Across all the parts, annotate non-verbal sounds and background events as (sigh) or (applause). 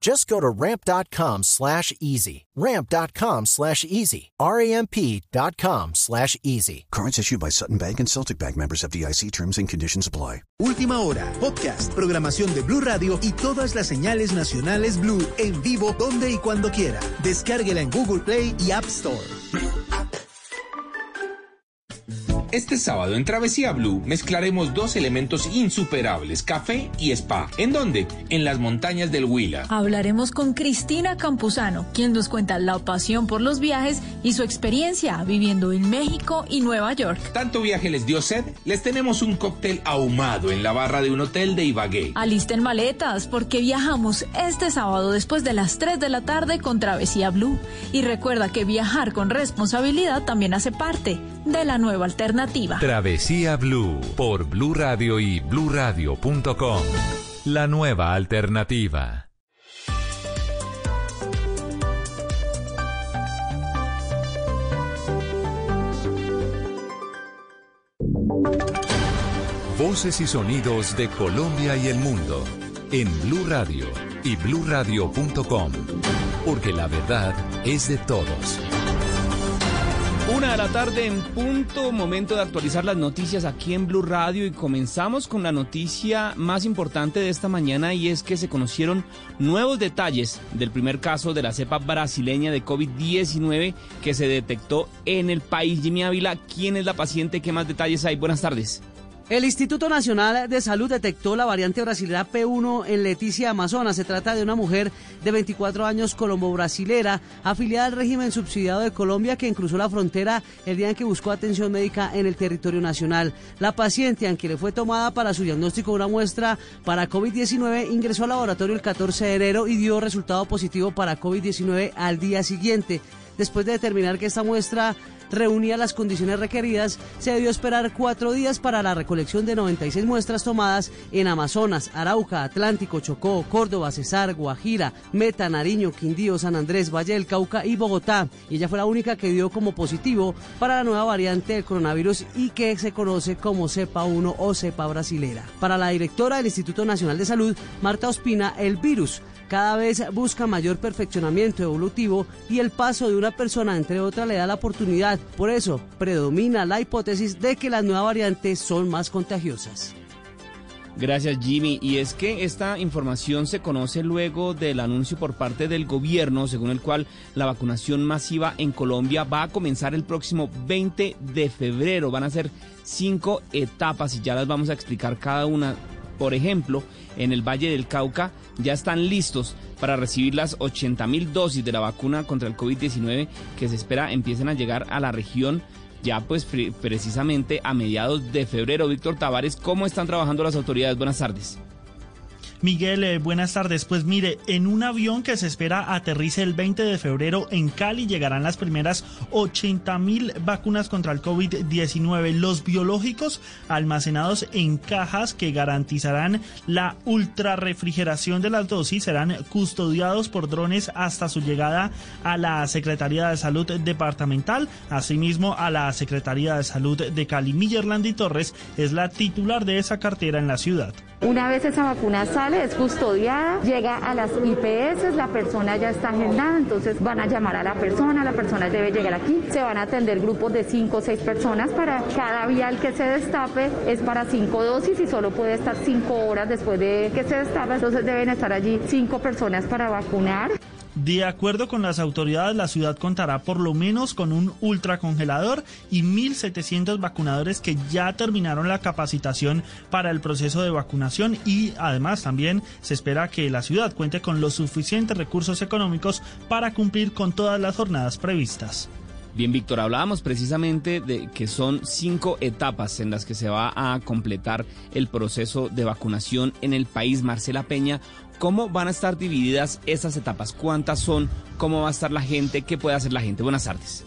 Just go to ramp.com slash easy. Ramp.com slash easy. R-A-M-P.com slash easy. Cards issued by Sutton Bank and Celtic Bank members of DIC terms and conditions apply. Última hora, podcast, programación de Blue Radio y todas las señales nacionales Blue en vivo donde y cuando quiera. Descárguela en Google Play y App Store. Este sábado en Travesía Blue mezclaremos dos elementos insuperables, café y spa. ¿En dónde? En las montañas del Huila. Hablaremos con Cristina Campuzano, quien nos cuenta la pasión por los viajes y su experiencia viviendo en México y Nueva York. ¿Tanto viaje les dio sed? Les tenemos un cóctel ahumado en la barra de un hotel de Ibagué. Alisten maletas porque viajamos este sábado después de las 3 de la tarde con Travesía Blue. Y recuerda que viajar con responsabilidad también hace parte de la nueva alternativa. Travesía Blue por Blue Radio y bluradio.com. La nueva alternativa. Voces y sonidos de Colombia y el mundo en Blue Radio y bluradio.com, porque la verdad es de todos. Una de la tarde en punto, momento de actualizar las noticias aquí en Blue Radio y comenzamos con la noticia más importante de esta mañana y es que se conocieron nuevos detalles del primer caso de la cepa brasileña de COVID-19 que se detectó en el país. Jimmy Ávila, ¿quién es la paciente? ¿Qué más detalles hay? Buenas tardes. El Instituto Nacional de Salud detectó la variante brasilera P1 en Leticia, Amazonas. Se trata de una mujer de 24 años colombo-brasilera, afiliada al régimen subsidiado de Colombia, que cruzó la frontera el día en que buscó atención médica en el territorio nacional. La paciente, aunque le fue tomada para su diagnóstico una muestra para COVID-19, ingresó al laboratorio el 14 de enero y dio resultado positivo para COVID-19 al día siguiente. Después de determinar que esta muestra reunía las condiciones requeridas, se debió esperar cuatro días para la recolección de 96 muestras tomadas en Amazonas, Arauca, Atlántico, Chocó, Córdoba, Cesar, Guajira, Meta, Nariño, Quindío, San Andrés, Valle del Cauca y Bogotá. Y ella fue la única que dio como positivo para la nueva variante del coronavirus y que se conoce como cepa 1 o cepa brasilera. Para la directora del Instituto Nacional de Salud, Marta Ospina, el virus cada vez busca mayor perfeccionamiento evolutivo y el paso de una persona entre otra le da la oportunidad. Por eso predomina la hipótesis de que las nuevas variantes son más contagiosas. Gracias Jimmy. Y es que esta información se conoce luego del anuncio por parte del gobierno, según el cual la vacunación masiva en Colombia va a comenzar el próximo 20 de febrero. Van a ser cinco etapas y ya las vamos a explicar cada una. Por ejemplo, en el Valle del Cauca ya están listos para recibir las 80 mil dosis de la vacuna contra el COVID-19 que se espera empiecen a llegar a la región ya pues precisamente a mediados de febrero. Víctor Tavares, ¿cómo están trabajando las autoridades? Buenas tardes. Miguel, eh, buenas tardes. Pues mire, en un avión que se espera aterrice el 20 de febrero en Cali llegarán las primeras 80 mil vacunas contra el COVID-19. Los biológicos almacenados en cajas que garantizarán la ultra refrigeración de las dosis serán custodiados por drones hasta su llegada a la Secretaría de Salud Departamental, asimismo a la Secretaría de Salud de Cali. Millerlandi Torres es la titular de esa cartera en la ciudad. Una vez esa vacuna sale, es custodiada, llega a las IPS, la persona ya está agendada, entonces van a llamar a la persona, la persona debe llegar aquí, se van a atender grupos de 5 o 6 personas para cada vial que se destape, es para 5 dosis y solo puede estar 5 horas después de que se destape, entonces deben estar allí 5 personas para vacunar. De acuerdo con las autoridades, la ciudad contará por lo menos con un ultracongelador y 1.700 vacunadores que ya terminaron la capacitación para el proceso de vacunación y además también se espera que la ciudad cuente con los suficientes recursos económicos para cumplir con todas las jornadas previstas. Bien, Víctor, hablábamos precisamente de que son cinco etapas en las que se va a completar el proceso de vacunación en el país. Marcela Peña, ¿cómo van a estar divididas esas etapas? ¿Cuántas son? ¿Cómo va a estar la gente? ¿Qué puede hacer la gente? Buenas tardes.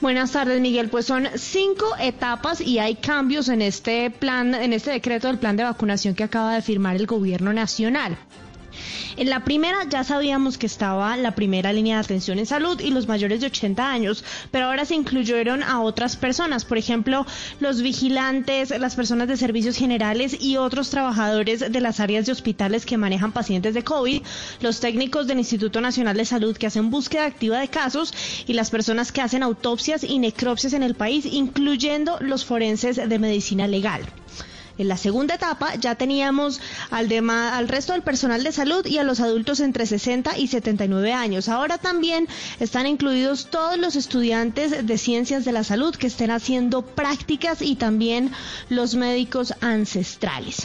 Buenas tardes, Miguel. Pues son cinco etapas y hay cambios en este plan, en este decreto del plan de vacunación que acaba de firmar el gobierno nacional. En la primera ya sabíamos que estaba la primera línea de atención en salud y los mayores de 80 años, pero ahora se incluyeron a otras personas, por ejemplo, los vigilantes, las personas de servicios generales y otros trabajadores de las áreas de hospitales que manejan pacientes de COVID, los técnicos del Instituto Nacional de Salud que hacen búsqueda activa de casos y las personas que hacen autopsias y necropsias en el país, incluyendo los forenses de medicina legal. En la segunda etapa ya teníamos al, al resto del personal de salud y a los adultos entre 60 y 79 años. Ahora también están incluidos todos los estudiantes de ciencias de la salud que estén haciendo prácticas y también los médicos ancestrales.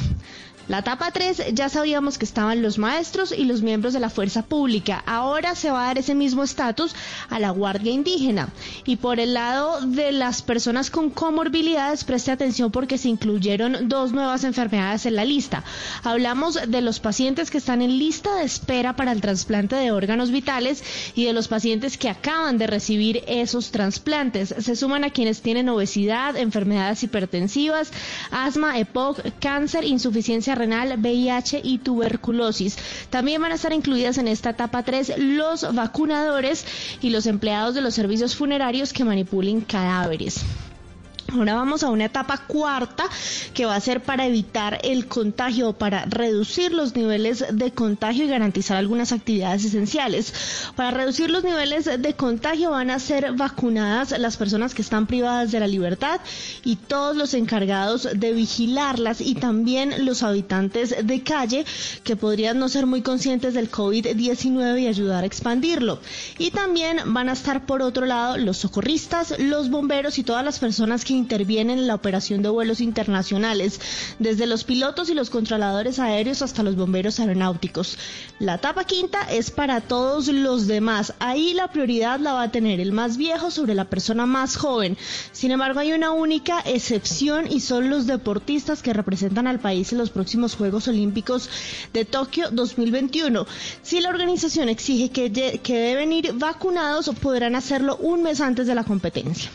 La etapa 3 ya sabíamos que estaban los maestros y los miembros de la fuerza pública. Ahora se va a dar ese mismo estatus a la Guardia Indígena. Y por el lado de las personas con comorbilidades, preste atención porque se incluyeron dos nuevas enfermedades en la lista. Hablamos de los pacientes que están en lista de espera para el trasplante de órganos vitales y de los pacientes que acaban de recibir esos trasplantes. Se suman a quienes tienen obesidad, enfermedades hipertensivas, asma, EPOC, cáncer, insuficiencia renal, VIH y tuberculosis. También van a estar incluidas en esta etapa 3 los vacunadores y los empleados de los servicios funerarios que manipulen cadáveres. Ahora vamos a una etapa cuarta que va a ser para evitar el contagio, para reducir los niveles de contagio y garantizar algunas actividades esenciales. Para reducir los niveles de contagio van a ser vacunadas las personas que están privadas de la libertad y todos los encargados de vigilarlas y también los habitantes de calle que podrían no ser muy conscientes del COVID-19 y ayudar a expandirlo. Y también van a estar por otro lado los socorristas, los bomberos y todas las personas que intervienen en la operación de vuelos internacionales, desde los pilotos y los controladores aéreos hasta los bomberos aeronáuticos. La etapa quinta es para todos los demás. Ahí la prioridad la va a tener el más viejo sobre la persona más joven. Sin embargo, hay una única excepción y son los deportistas que representan al país en los próximos Juegos Olímpicos de Tokio 2021. Si la organización exige que, que deben ir vacunados, podrán hacerlo un mes antes de la competencia.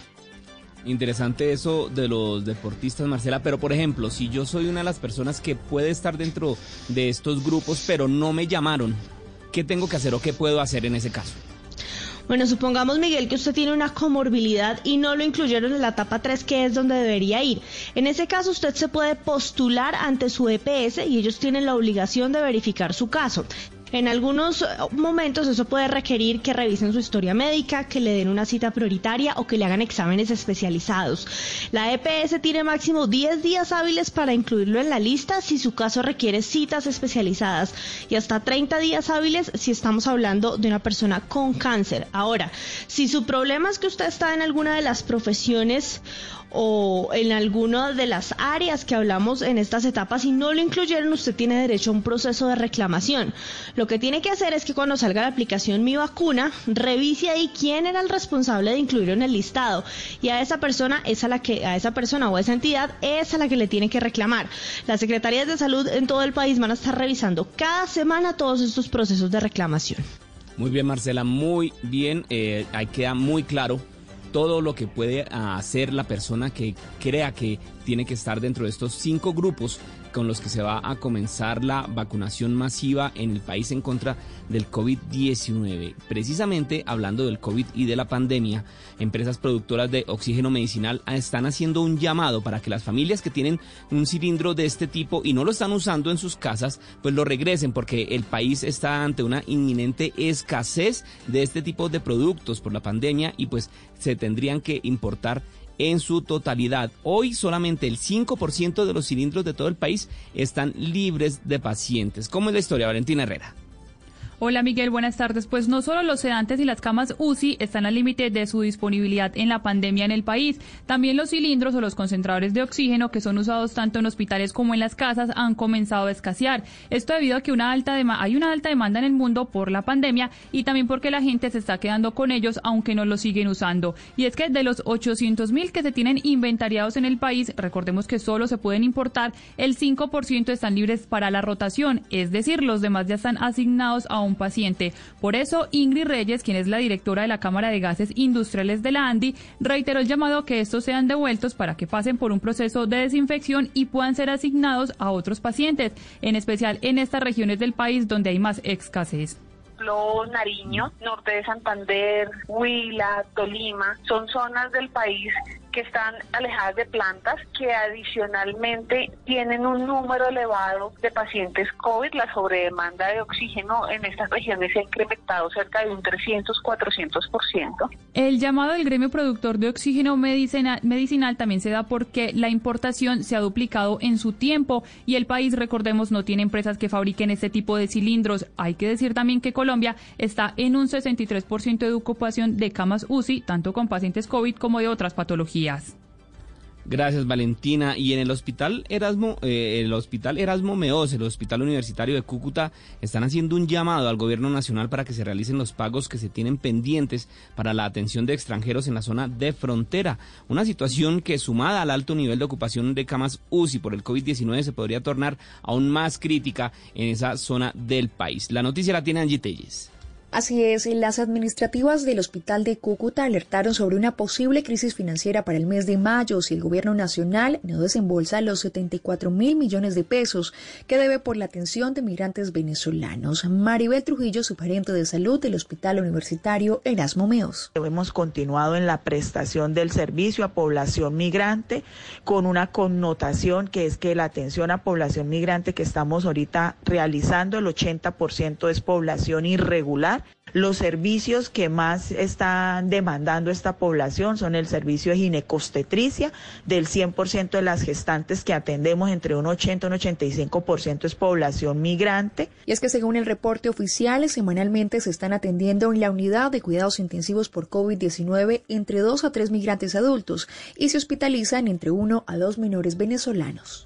Interesante eso de los deportistas, Marcela, pero por ejemplo, si yo soy una de las personas que puede estar dentro de estos grupos, pero no me llamaron, ¿qué tengo que hacer o qué puedo hacer en ese caso? Bueno, supongamos, Miguel, que usted tiene una comorbilidad y no lo incluyeron en la etapa 3, que es donde debería ir. En ese caso, usted se puede postular ante su EPS y ellos tienen la obligación de verificar su caso. En algunos eh, momentos eso puede requerir que revisen su historia médica, que le den una cita prioritaria o que le hagan exámenes especializados. La EPS tiene máximo 10 días hábiles para incluirlo en la lista si su caso requiere citas especializadas y hasta 30 días hábiles si estamos hablando de una persona con cáncer. Ahora, si su problema es que usted está en alguna de las profesiones o en alguna de las áreas que hablamos en estas etapas y no lo incluyeron, usted tiene derecho a un proceso de reclamación. Lo que tiene que hacer es que cuando salga la aplicación Mi Vacuna, revise ahí quién era el responsable de incluirlo en el listado y a esa persona es a la que a esa persona o a esa entidad es a la que le tiene que reclamar. Las secretarías de salud en todo el país van a estar revisando cada semana todos estos procesos de reclamación. Muy bien, Marcela, muy bien. Eh, ahí queda muy claro todo lo que puede hacer la persona que crea que tiene que estar dentro de estos cinco grupos con los que se va a comenzar la vacunación masiva en el país en contra del COVID-19. Precisamente hablando del COVID y de la pandemia, empresas productoras de oxígeno medicinal están haciendo un llamado para que las familias que tienen un cilindro de este tipo y no lo están usando en sus casas, pues lo regresen porque el país está ante una inminente escasez de este tipo de productos por la pandemia y pues se tendrían que importar en su totalidad. Hoy solamente el 5% de los cilindros de todo el país están libres de pacientes. ¿Cómo es la historia, Valentina Herrera? Hola Miguel, buenas tardes. Pues no solo los sedantes y las camas UCI están al límite de su disponibilidad en la pandemia en el país, también los cilindros o los concentradores de oxígeno que son usados tanto en hospitales como en las casas han comenzado a escasear. Esto debido a que una alta hay una alta demanda en el mundo por la pandemia y también porque la gente se está quedando con ellos aunque no los siguen usando. Y es que de los 800 mil que se tienen inventariados en el país, recordemos que solo se pueden importar, el 5% están libres para la rotación, es decir, los demás ya están asignados a un paciente. Por eso, Ingrid Reyes, quien es la directora de la Cámara de Gases Industriales de la ANDI, reiteró el llamado a que estos sean devueltos para que pasen por un proceso de desinfección y puedan ser asignados a otros pacientes, en especial en estas regiones del país donde hay más escasez. Nariño, norte de Santander, Huila, Tolima, son zonas del país que están alejadas de plantas, que adicionalmente tienen un número elevado de pacientes COVID. La sobredemanda de oxígeno en estas regiones se ha incrementado cerca de un 300-400%. El llamado del gremio productor de oxígeno medicinal, medicinal también se da porque la importación se ha duplicado en su tiempo y el país, recordemos, no tiene empresas que fabriquen este tipo de cilindros. Hay que decir también que Colombia está en un 63% de ocupación de camas UCI, tanto con pacientes COVID como de otras patologías. Gracias Valentina. Y en el hospital Erasmo, eh, el hospital Erasmo Meos, el hospital universitario de Cúcuta, están haciendo un llamado al gobierno nacional para que se realicen los pagos que se tienen pendientes para la atención de extranjeros en la zona de frontera. Una situación que sumada al alto nivel de ocupación de camas UCI por el COVID-19 se podría tornar aún más crítica en esa zona del país. La noticia la tiene Angie Telles. Así es, las administrativas del Hospital de Cúcuta alertaron sobre una posible crisis financiera para el mes de mayo si el gobierno nacional no desembolsa los 74 mil millones de pesos que debe por la atención de migrantes venezolanos. Maribel Trujillo, superente de salud del Hospital Universitario Erasmo Meos. Hemos continuado en la prestación del servicio a población migrante con una connotación que es que la atención a población migrante que estamos ahorita realizando, el 80% es población irregular los servicios que más están demandando esta población son el servicio de ginecostetricia, del 100% de las gestantes que atendemos, entre un 80 y un 85% es población migrante. Y es que según el reporte oficial, semanalmente se están atendiendo en la unidad de cuidados intensivos por COVID-19 entre 2 a 3 migrantes adultos y se hospitalizan entre 1 a 2 menores venezolanos.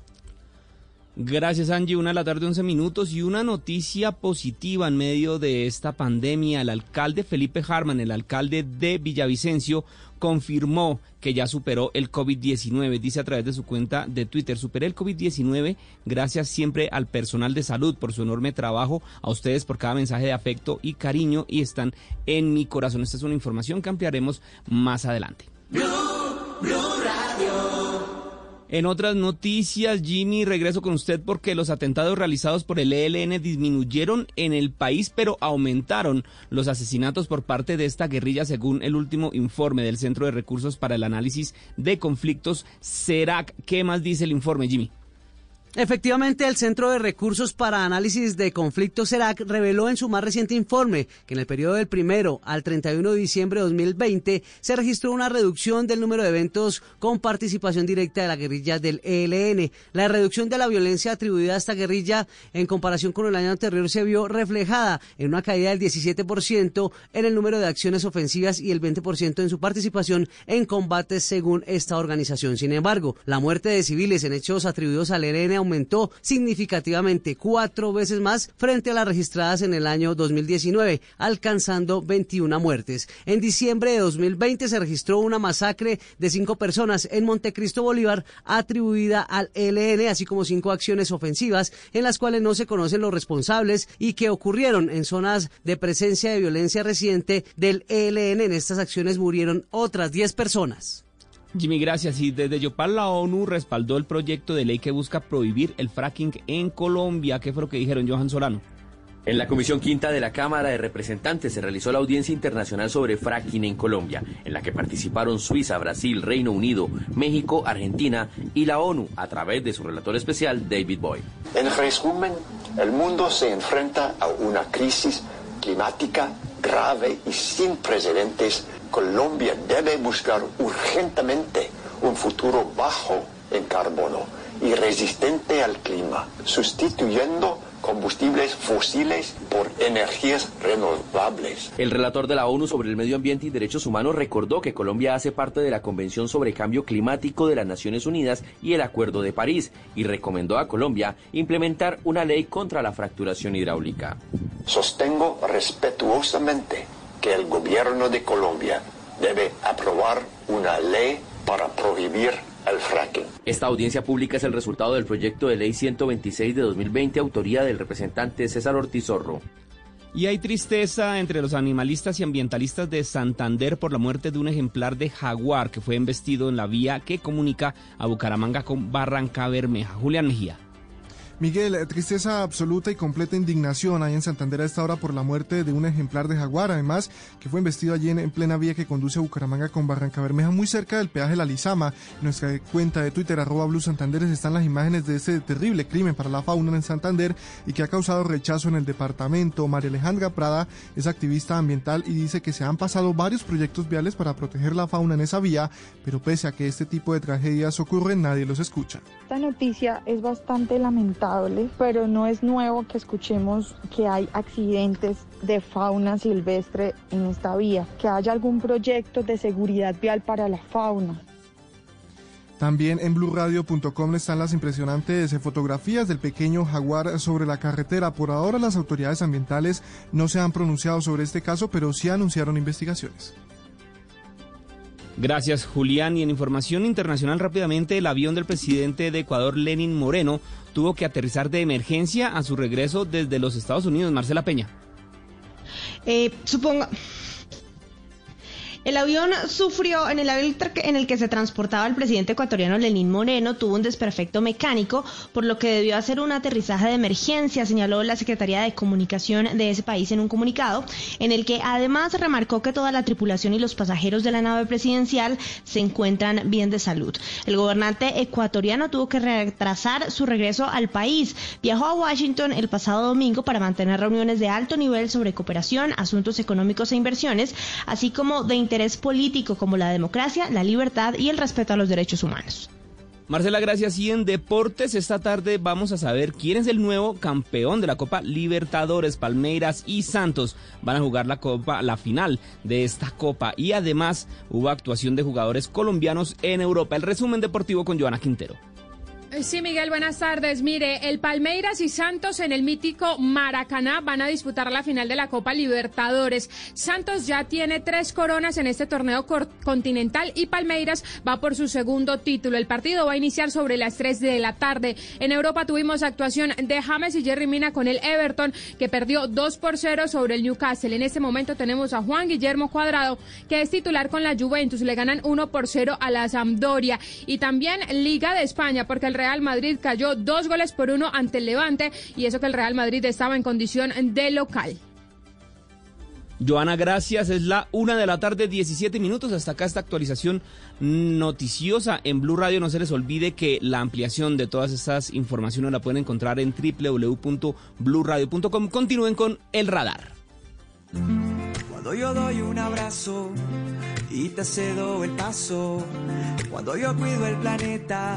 Gracias Angie, una de la tarde 11 minutos y una noticia positiva en medio de esta pandemia. El alcalde Felipe Harman, el alcalde de Villavicencio, confirmó que ya superó el COVID-19. Dice a través de su cuenta de Twitter, superé el COVID-19 gracias siempre al personal de salud por su enorme trabajo, a ustedes por cada mensaje de afecto y cariño y están en mi corazón. Esta es una información que ampliaremos más adelante. En otras noticias, Jimmy, regreso con usted porque los atentados realizados por el ELN disminuyeron en el país, pero aumentaron los asesinatos por parte de esta guerrilla, según el último informe del Centro de Recursos para el Análisis de Conflictos, CERAC. ¿Qué más dice el informe, Jimmy? Efectivamente, el Centro de Recursos para Análisis de Conflictos CERAC reveló en su más reciente informe que en el periodo del primero al 31 de diciembre de 2020 se registró una reducción del número de eventos con participación directa de la guerrilla del ELN. La reducción de la violencia atribuida a esta guerrilla en comparación con el año anterior se vio reflejada en una caída del 17% en el número de acciones ofensivas y el 20% en su participación en combates según esta organización. Sin embargo, la muerte de civiles en hechos atribuidos al ELN aumentó significativamente cuatro veces más frente a las registradas en el año 2019, alcanzando 21 muertes. En diciembre de 2020 se registró una masacre de cinco personas en Montecristo Bolívar atribuida al ELN, así como cinco acciones ofensivas en las cuales no se conocen los responsables y que ocurrieron en zonas de presencia de violencia reciente del ELN. En estas acciones murieron otras 10 personas. Jimmy, gracias. Y desde Yopal la ONU respaldó el proyecto de ley que busca prohibir el fracking en Colombia. ¿Qué fue lo que dijeron, Johan Solano? En la Comisión Quinta de la Cámara de Representantes se realizó la audiencia internacional sobre fracking en Colombia, en la que participaron Suiza, Brasil, Reino Unido, México, Argentina y la ONU a través de su relator especial David Boy. En resumen, el mundo se enfrenta a una crisis climática grave y sin precedentes Colombia debe buscar urgentemente un futuro bajo en carbono y resistente al clima, sustituyendo combustibles fósiles por energías renovables. El relator de la ONU sobre el medio ambiente y derechos humanos recordó que Colombia hace parte de la Convención sobre Cambio Climático de las Naciones Unidas y el Acuerdo de París y recomendó a Colombia implementar una ley contra la fracturación hidráulica. Sostengo respetuosamente que el gobierno de Colombia debe aprobar una ley para prohibir el fracking. Esta audiencia pública es el resultado del proyecto de ley 126 de 2020, autoría del representante César Ortiz Zorro. Y hay tristeza entre los animalistas y ambientalistas de Santander por la muerte de un ejemplar de jaguar que fue embestido en la vía que comunica a Bucaramanga con Barranca Bermeja. Julián Mejía. Miguel, tristeza absoluta y completa indignación hay en Santander a esta hora por la muerte de un ejemplar de jaguar, además que fue investido allí en, plena vía que conduce a Bucaramanga con Barranca Bermeja, muy cerca del peaje La Lizama. En nuestra cuenta de Twitter, arroba Blue Santander, están las imágenes de ese terrible crimen para la fauna en Santander y que ha causado rechazo en el departamento. María Alejandra Prada es activista ambiental y dice que se han pasado varios proyectos viales para proteger la fauna en esa vía, pero pese a que este tipo de tragedias ocurren, nadie los escucha. Esta noticia es bastante lamentable pero no es nuevo que escuchemos que hay accidentes de fauna silvestre en esta vía, que haya algún proyecto de seguridad vial para la fauna. También en blueradio.com están las impresionantes fotografías del pequeño jaguar sobre la carretera. Por ahora las autoridades ambientales no se han pronunciado sobre este caso, pero sí anunciaron investigaciones. Gracias, Julián. Y en información internacional rápidamente, el avión del presidente de Ecuador, Lenin Moreno, tuvo que aterrizar de emergencia a su regreso desde los Estados Unidos. Marcela Peña. Eh, suponga. El avión sufrió, en el avión en el que se transportaba el presidente ecuatoriano Lenín Moreno, tuvo un desperfecto mecánico, por lo que debió hacer un aterrizaje de emergencia, señaló la Secretaría de Comunicación de ese país en un comunicado, en el que además remarcó que toda la tripulación y los pasajeros de la nave presidencial se encuentran bien de salud. El gobernante ecuatoriano tuvo que retrasar su regreso al país. Viajó a Washington el pasado domingo para mantener reuniones de alto nivel sobre cooperación, asuntos económicos e inversiones, así como de interés político como la democracia, la libertad y el respeto a los derechos humanos. Marcela, gracias. Y en deportes, esta tarde vamos a saber quién es el nuevo campeón de la Copa Libertadores. Palmeiras y Santos van a jugar la Copa, la final de esta Copa. Y además hubo actuación de jugadores colombianos en Europa. El resumen deportivo con Joana Quintero. Sí, Miguel, buenas tardes. Mire, el Palmeiras y Santos en el mítico Maracaná van a disputar la final de la Copa Libertadores. Santos ya tiene tres coronas en este torneo continental y Palmeiras va por su segundo título. El partido va a iniciar sobre las 3 de la tarde. En Europa tuvimos actuación de James y Jerry Mina con el Everton, que perdió 2 por 0 sobre el Newcastle. En este momento tenemos a Juan Guillermo Cuadrado, que es titular con la Juventus. Le ganan 1 por 0 a la Sampdoria. Y también Liga de España, porque el Real Madrid cayó dos goles por uno ante el Levante y eso que el Real Madrid estaba en condición de local. Joana, gracias. Es la una de la tarde, 17 minutos. Hasta acá esta actualización noticiosa en Blue Radio. No se les olvide que la ampliación de todas estas informaciones la pueden encontrar en www.bluradio.com. Continúen con el radar. Cuando yo doy un abrazo y te cedo el paso, cuando yo cuido el planeta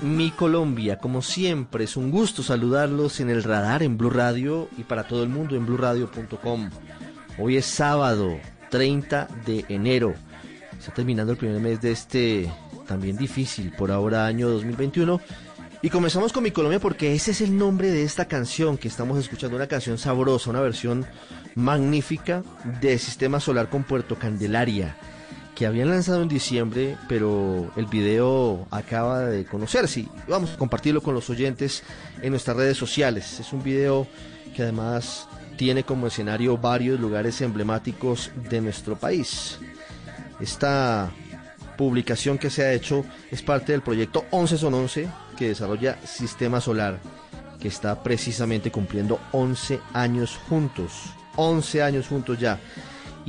Mi Colombia, como siempre, es un gusto saludarlos en el radar en Blue Radio y para todo el mundo en bluradio.com. Hoy es sábado 30 de enero. Está terminando el primer mes de este también difícil por ahora año 2021. Y comenzamos con mi Colombia porque ese es el nombre de esta canción que estamos escuchando, una canción sabrosa, una versión magnífica de Sistema Solar con Puerto Candelaria que habían lanzado en diciembre, pero el video acaba de conocerse. y Vamos a compartirlo con los oyentes en nuestras redes sociales. Es un video que además tiene como escenario varios lugares emblemáticos de nuestro país. Esta publicación que se ha hecho es parte del proyecto 11 son 11 que desarrolla Sistema Solar, que está precisamente cumpliendo 11 años juntos. 11 años juntos ya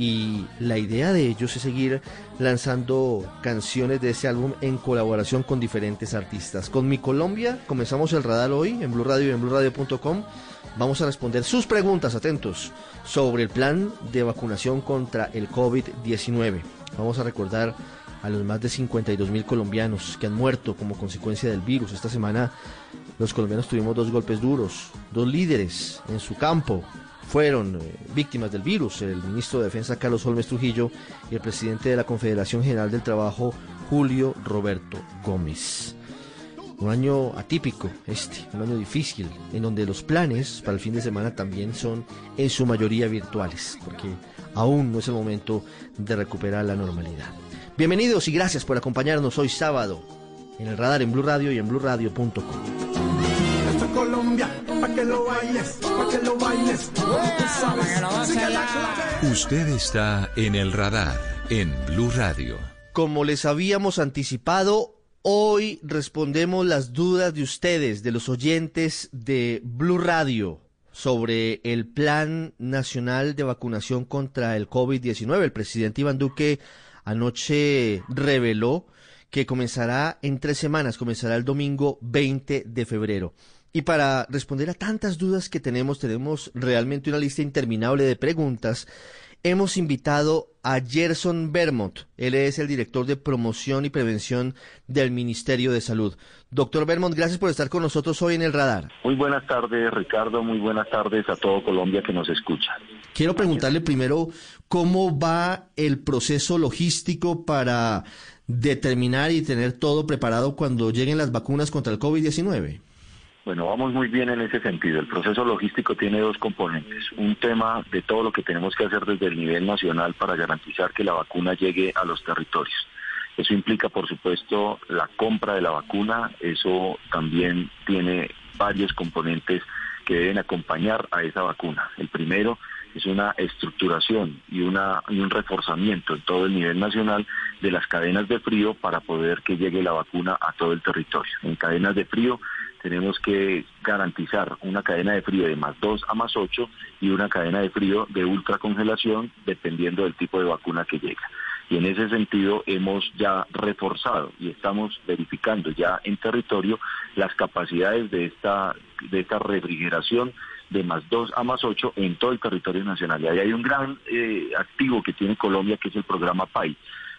y la idea de ellos es seguir lanzando canciones de ese álbum en colaboración con diferentes artistas. Con Mi Colombia comenzamos el radar hoy en Blue Radio y en BlueRadio.com. Vamos a responder sus preguntas, atentos, sobre el plan de vacunación contra el COVID-19. Vamos a recordar a los más de 52 mil colombianos que han muerto como consecuencia del virus. Esta semana los colombianos tuvimos dos golpes duros, dos líderes en su campo, fueron eh, víctimas del virus, el ministro de Defensa Carlos Holmes Trujillo y el presidente de la Confederación General del Trabajo Julio Roberto Gómez. Un año atípico este, un año difícil, en donde los planes para el fin de semana también son en su mayoría virtuales, porque aún no es el momento de recuperar la normalidad. Bienvenidos y gracias por acompañarnos hoy sábado en el radar en Blue Radio y en BlueRadio.com. Usted está en el radar en Blue Radio. Como les habíamos anticipado, hoy respondemos las dudas de ustedes, de los oyentes de Blue Radio, sobre el Plan Nacional de Vacunación contra el COVID-19. El presidente Iván Duque anoche reveló que comenzará en tres semanas, comenzará el domingo 20 de febrero. Y para responder a tantas dudas que tenemos, tenemos realmente una lista interminable de preguntas. Hemos invitado a Gerson Vermont. Él es el director de promoción y prevención del Ministerio de Salud. Doctor Vermont, gracias por estar con nosotros hoy en el radar. Muy buenas tardes, Ricardo. Muy buenas tardes a todo Colombia que nos escucha. Quiero preguntarle primero cómo va el proceso logístico para determinar y tener todo preparado cuando lleguen las vacunas contra el COVID-19. Bueno, vamos muy bien en ese sentido. El proceso logístico tiene dos componentes. Un tema de todo lo que tenemos que hacer desde el nivel nacional para garantizar que la vacuna llegue a los territorios. Eso implica, por supuesto, la compra de la vacuna. Eso también tiene varios componentes que deben acompañar a esa vacuna. El primero es una estructuración y, una, y un reforzamiento en todo el nivel nacional de las cadenas de frío para poder que llegue la vacuna a todo el territorio. En cadenas de frío tenemos que garantizar una cadena de frío de más 2 a más 8 y una cadena de frío de ultracongelación dependiendo del tipo de vacuna que llega. Y en ese sentido hemos ya reforzado y estamos verificando ya en territorio las capacidades de esta, de esta refrigeración de más 2 a más 8 en todo el territorio nacional. Y ahí hay un gran eh, activo que tiene Colombia, que es el programa PAI,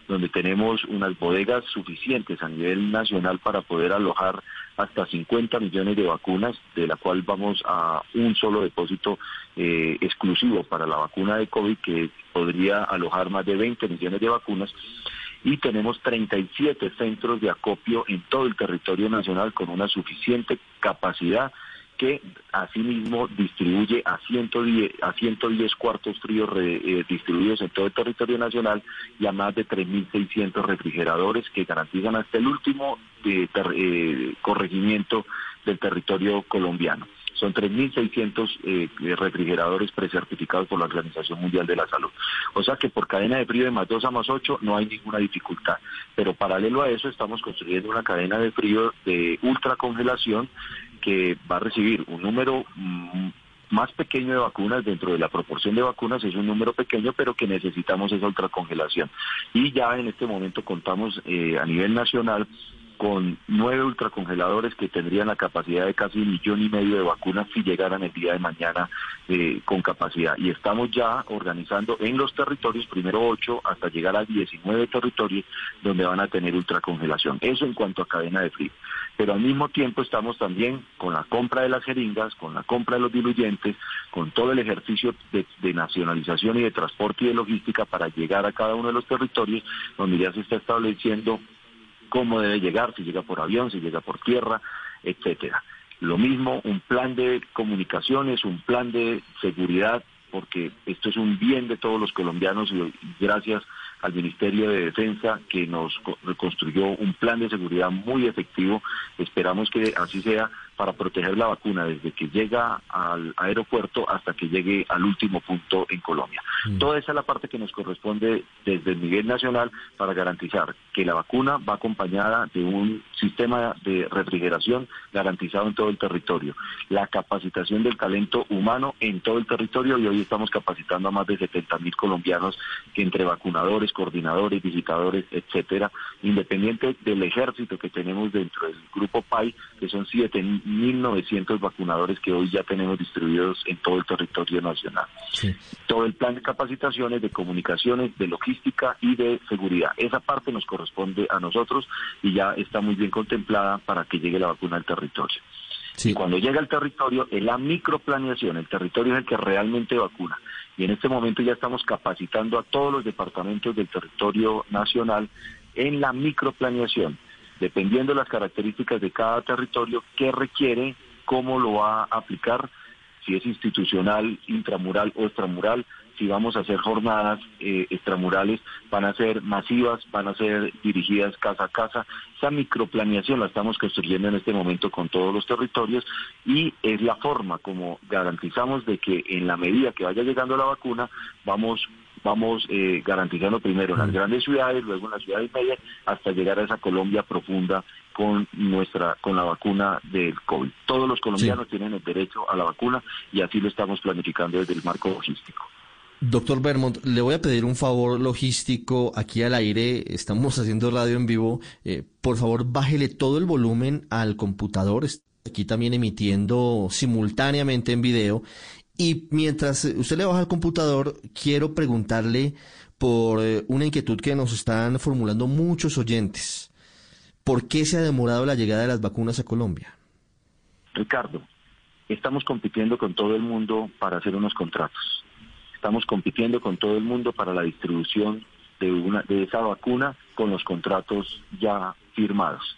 donde tenemos unas bodegas suficientes a nivel nacional para poder alojar hasta 50 millones de vacunas, de la cual vamos a un solo depósito eh, exclusivo para la vacuna de COVID, que podría alojar más de 20 millones de vacunas. Y tenemos 37 centros de acopio en todo el territorio nacional con una suficiente capacidad que asimismo distribuye a 110, a 110 cuartos fríos eh, distribuidos en todo el territorio nacional y a más de 3.600 refrigeradores que garantizan hasta el último eh, eh, corregimiento del territorio colombiano. Son 3.600 eh, refrigeradores precertificados por la Organización Mundial de la Salud. O sea que por cadena de frío de más 2 a más 8 no hay ninguna dificultad. Pero paralelo a eso estamos construyendo una cadena de frío de ultracongelación que va a recibir un número mm, más pequeño de vacunas dentro de la proporción de vacunas es un número pequeño pero que necesitamos esa ultracongelación y ya en este momento contamos eh, a nivel nacional con nueve ultracongeladores que tendrían la capacidad de casi un millón y medio de vacunas si llegaran el día de mañana eh, con capacidad. Y estamos ya organizando en los territorios, primero ocho, hasta llegar a 19 territorios donde van a tener ultracongelación. Eso en cuanto a cadena de frío. Pero al mismo tiempo estamos también con la compra de las jeringas, con la compra de los diluyentes, con todo el ejercicio de, de nacionalización y de transporte y de logística para llegar a cada uno de los territorios donde ya se está estableciendo cómo debe llegar, si llega por avión, si llega por tierra, etcétera. Lo mismo, un plan de comunicaciones, un plan de seguridad, porque esto es un bien de todos los colombianos y gracias al Ministerio de Defensa que nos construyó un plan de seguridad muy efectivo. Esperamos que así sea para proteger la vacuna desde que llega al aeropuerto hasta que llegue al último punto en Colombia. Mm. Toda esa es la parte que nos corresponde desde el nivel nacional para garantizar que la vacuna va acompañada de un sistema de refrigeración garantizado en todo el territorio, la capacitación del talento humano en todo el territorio y hoy estamos capacitando a más de 70 mil colombianos que entre vacunadores, coordinadores, visitadores, etcétera, independiente del ejército que tenemos dentro del grupo PAI, que son 7 1.900 vacunadores que hoy ya tenemos distribuidos en todo el territorio nacional. Todo el plan de capacitaciones, de comunicaciones, de logística y de seguridad. Esa parte nos corresponde a nosotros y ya está muy bien contemplada para que llegue la vacuna al territorio. Y cuando llega al territorio, es la microplaneación, el territorio es el que realmente vacuna. Y en este momento ya estamos capacitando a todos los departamentos del territorio nacional en la microplaneación dependiendo de las características de cada territorio, qué requiere, cómo lo va a aplicar, si es institucional, intramural o extramural, si vamos a hacer jornadas eh, extramurales, van a ser masivas, van a ser dirigidas casa a casa. Esa microplaneación la estamos construyendo en este momento con todos los territorios y es la forma como garantizamos de que en la medida que vaya llegando la vacuna, vamos vamos eh, garantizando primero en las grandes ciudades, luego en las ciudades medias, hasta llegar a esa Colombia profunda con nuestra con la vacuna del COVID. Todos los colombianos tienen el derecho a la vacuna y así lo estamos planificando desde el marco logístico. Doctor Bermont, le voy a pedir un favor logístico aquí al aire. Estamos (laughs) haciendo radio en vivo. Eh, por favor, bájele todo el volumen al computador. Aquí también emitiendo simultáneamente en video y mientras usted le baja al computador, quiero preguntarle por eh, una inquietud que nos están formulando muchos oyentes. ¿Por qué se ha demorado la llegada de las vacunas a Colombia? Ricardo, estamos compitiendo con todo el mundo para hacer unos contratos. Estamos compitiendo con todo el mundo para la distribución de, una, de esa vacuna con los contratos ya firmados.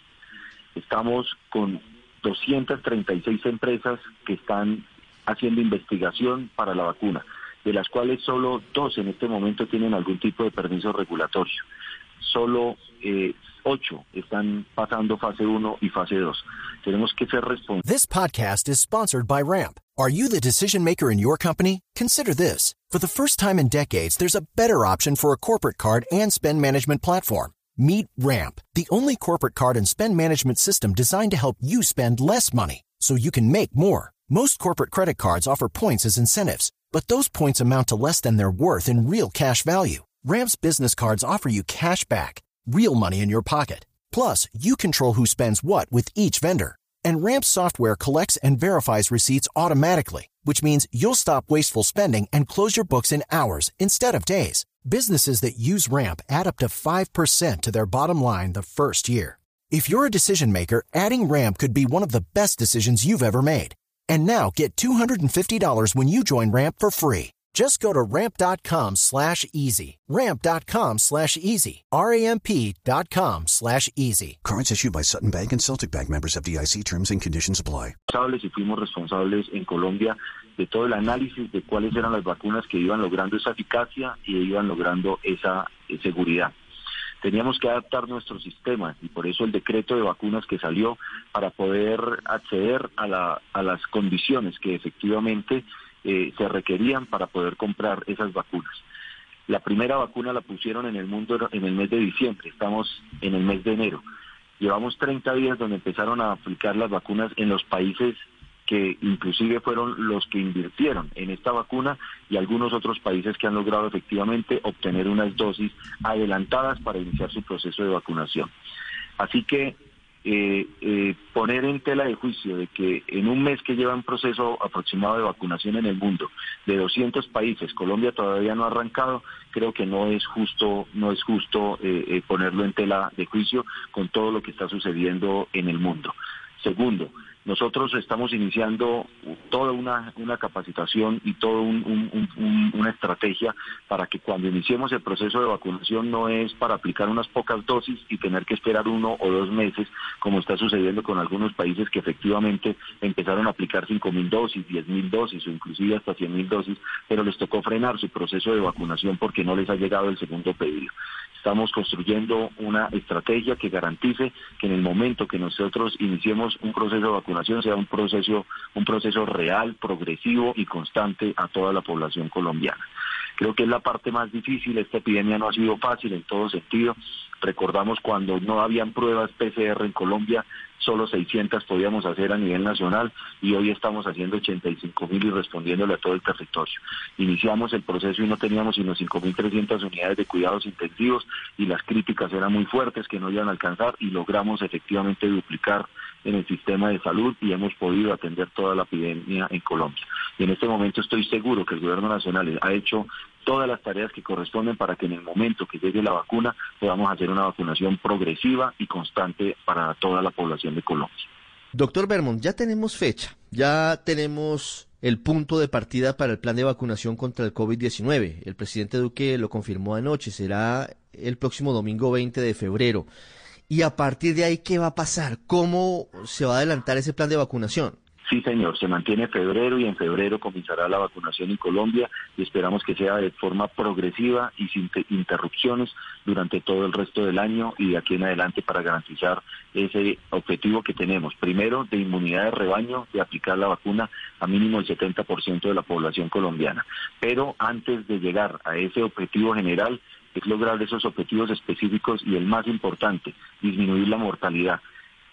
Estamos con 236 empresas que están haciendo investigación para la vacuna, de las cuales solo dos en este momento tienen algún tipo de permiso regulatorio. Solo eh, ocho están pasando fase 1 y fase 2. Tenemos que ser responsables. This podcast is sponsored by Ramp. Are you the decision maker in your company? Consider this. For the first time in decades, there's a better option for a corporate card and spend management platform. Meet Ramp, the only corporate card and spend management system designed to help you spend less money so you can make more. Most corporate credit cards offer points as incentives, but those points amount to less than their worth in real cash value. Ramp's business cards offer you cash back, real money in your pocket. Plus, you control who spends what with each vendor. And Ramp software collects and verifies receipts automatically, which means you'll stop wasteful spending and close your books in hours instead of days. Businesses that use Ramp add up to 5% to their bottom line the first year. If you're a decision maker, adding Ramp could be one of the best decisions you've ever made. And now get $250 when you join Ramp for free. Just go to ramp.com slash easy. Ramp.com slash easy. R-A-M-P.com slash easy. Cards issued by Sutton Bank and Celtic Bank members of DIC terms and conditions apply. Y fuimos responsables en Colombia de todo el análisis de cuáles eran las vacunas que iban logrando esa eficacia y iban logrando esa eh, seguridad. Teníamos que adaptar nuestro sistema y por eso el decreto de vacunas que salió para poder acceder a, la, a las condiciones que efectivamente eh, se requerían para poder comprar esas vacunas. La primera vacuna la pusieron en el mundo en el mes de diciembre, estamos en el mes de enero. Llevamos 30 días donde empezaron a aplicar las vacunas en los países que inclusive fueron los que invirtieron en esta vacuna y algunos otros países que han logrado efectivamente obtener unas dosis adelantadas para iniciar su proceso de vacunación. Así que eh, eh, poner en tela de juicio de que en un mes que lleva un proceso aproximado de vacunación en el mundo de 200 países, Colombia todavía no ha arrancado, creo que no es justo, no es justo eh, eh, ponerlo en tela de juicio con todo lo que está sucediendo en el mundo. Segundo, nosotros estamos iniciando toda una, una capacitación y toda un, una estrategia para que cuando iniciemos el proceso de vacunación no es para aplicar unas pocas dosis y tener que esperar uno o dos meses, como está sucediendo con algunos países que efectivamente empezaron a aplicar 5.000 dosis, 10.000 dosis o inclusive hasta 100.000 dosis, pero les tocó frenar su proceso de vacunación porque no les ha llegado el segundo pedido. Estamos construyendo una estrategia que garantice que en el momento que nosotros iniciemos un proceso de vacunación sea un proceso, un proceso real, progresivo y constante a toda la población colombiana. Creo que es la parte más difícil, esta epidemia no ha sido fácil en todo sentido. Recordamos cuando no habían pruebas PCR en Colombia, solo 600 podíamos hacer a nivel nacional y hoy estamos haciendo 85 mil y respondiéndole a todo el territorio. Iniciamos el proceso y no teníamos sino 5.300 unidades de cuidados intensivos y las críticas eran muy fuertes que no iban a alcanzar y logramos efectivamente duplicar en el sistema de salud y hemos podido atender toda la epidemia en Colombia. Y en este momento estoy seguro que el gobierno nacional ha hecho todas las tareas que corresponden para que en el momento que llegue la vacuna podamos hacer una vacunación progresiva y constante para toda la población de Colombia. Doctor Bermond, ya tenemos fecha, ya tenemos el punto de partida para el plan de vacunación contra el COVID-19. El presidente Duque lo confirmó anoche, será el próximo domingo 20 de febrero. Y a partir de ahí, ¿qué va a pasar? ¿Cómo se va a adelantar ese plan de vacunación? Sí, señor, se mantiene febrero y en febrero comenzará la vacunación en Colombia y esperamos que sea de forma progresiva y sin interrupciones durante todo el resto del año y de aquí en adelante para garantizar ese objetivo que tenemos. Primero, de inmunidad de rebaño, de aplicar la vacuna a mínimo el 70% de la población colombiana. Pero antes de llegar a ese objetivo general, es lograr esos objetivos específicos y el más importante, disminuir la mortalidad.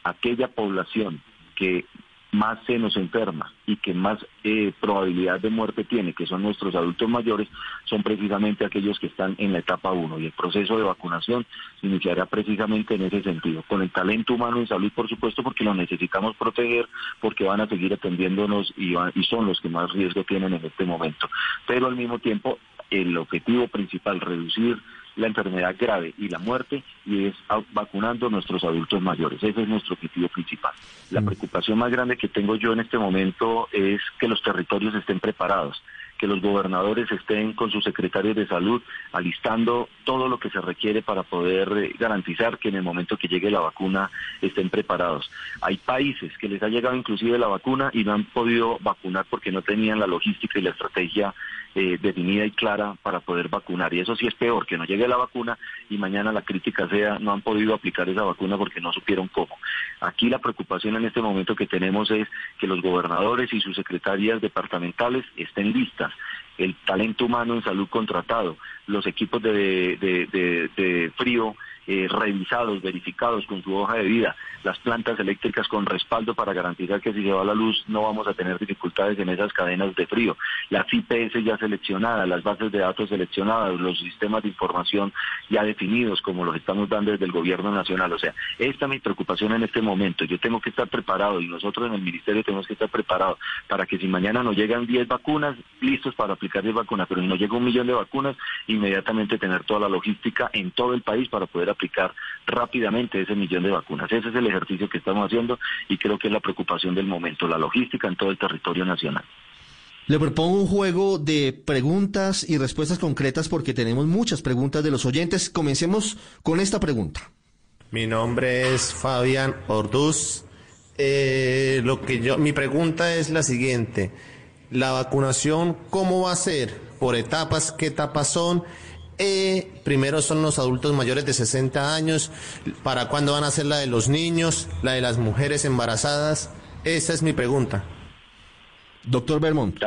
Aquella población que más se nos enferma y que más eh, probabilidad de muerte tiene, que son nuestros adultos mayores, son precisamente aquellos que están en la etapa 1 y el proceso de vacunación se iniciará precisamente en ese sentido, con el talento humano en salud, por supuesto, porque lo necesitamos proteger, porque van a seguir atendiéndonos y, y son los que más riesgo tienen en este momento. Pero al mismo tiempo, el objetivo principal, reducir la enfermedad grave y la muerte y es vacunando a nuestros adultos mayores. Ese es nuestro objetivo principal. La mm. preocupación más grande que tengo yo en este momento es que los territorios estén preparados que los gobernadores estén con sus secretarios de salud alistando todo lo que se requiere para poder eh, garantizar que en el momento que llegue la vacuna estén preparados. Hay países que les ha llegado inclusive la vacuna y no han podido vacunar porque no tenían la logística y la estrategia eh, definida y clara para poder vacunar. Y eso sí es peor, que no llegue la vacuna y mañana la crítica sea no han podido aplicar esa vacuna porque no supieron cómo. Aquí la preocupación en este momento que tenemos es que los gobernadores y sus secretarias departamentales estén listas el talento humano en salud contratado, los equipos de, frío eh, revisados, verificados con su hoja de vida, las plantas eléctricas con respaldo para garantizar que si se va la luz no vamos a tener dificultades en esas cadenas de frío, las IPS ya seleccionadas, las bases de datos seleccionadas, los sistemas de información ya definidos como los estamos dando desde el gobierno nacional. O sea, esta es mi preocupación en este momento. Yo tengo que estar preparado y nosotros en el ministerio tenemos que estar preparados para que si mañana nos llegan 10 vacunas, listos para aplicar 10 vacunas, pero si nos llega un millón de vacunas, inmediatamente tener toda la logística en todo el país para poder aplicar rápidamente ese millón de vacunas. Ese es el ejercicio que estamos haciendo y creo que es la preocupación del momento, la logística en todo el territorio nacional. Le propongo un juego de preguntas y respuestas concretas porque tenemos muchas preguntas de los oyentes. Comencemos con esta pregunta. Mi nombre es Fabián Orduz. Eh, lo que yo, mi pregunta es la siguiente: la vacunación, ¿cómo va a ser? ¿Por etapas? ¿Qué etapas son? Eh, primero son los adultos mayores de 60 años. ¿Para cuándo van a ser la de los niños? ¿La de las mujeres embarazadas? Esa es mi pregunta. Doctor Bermont.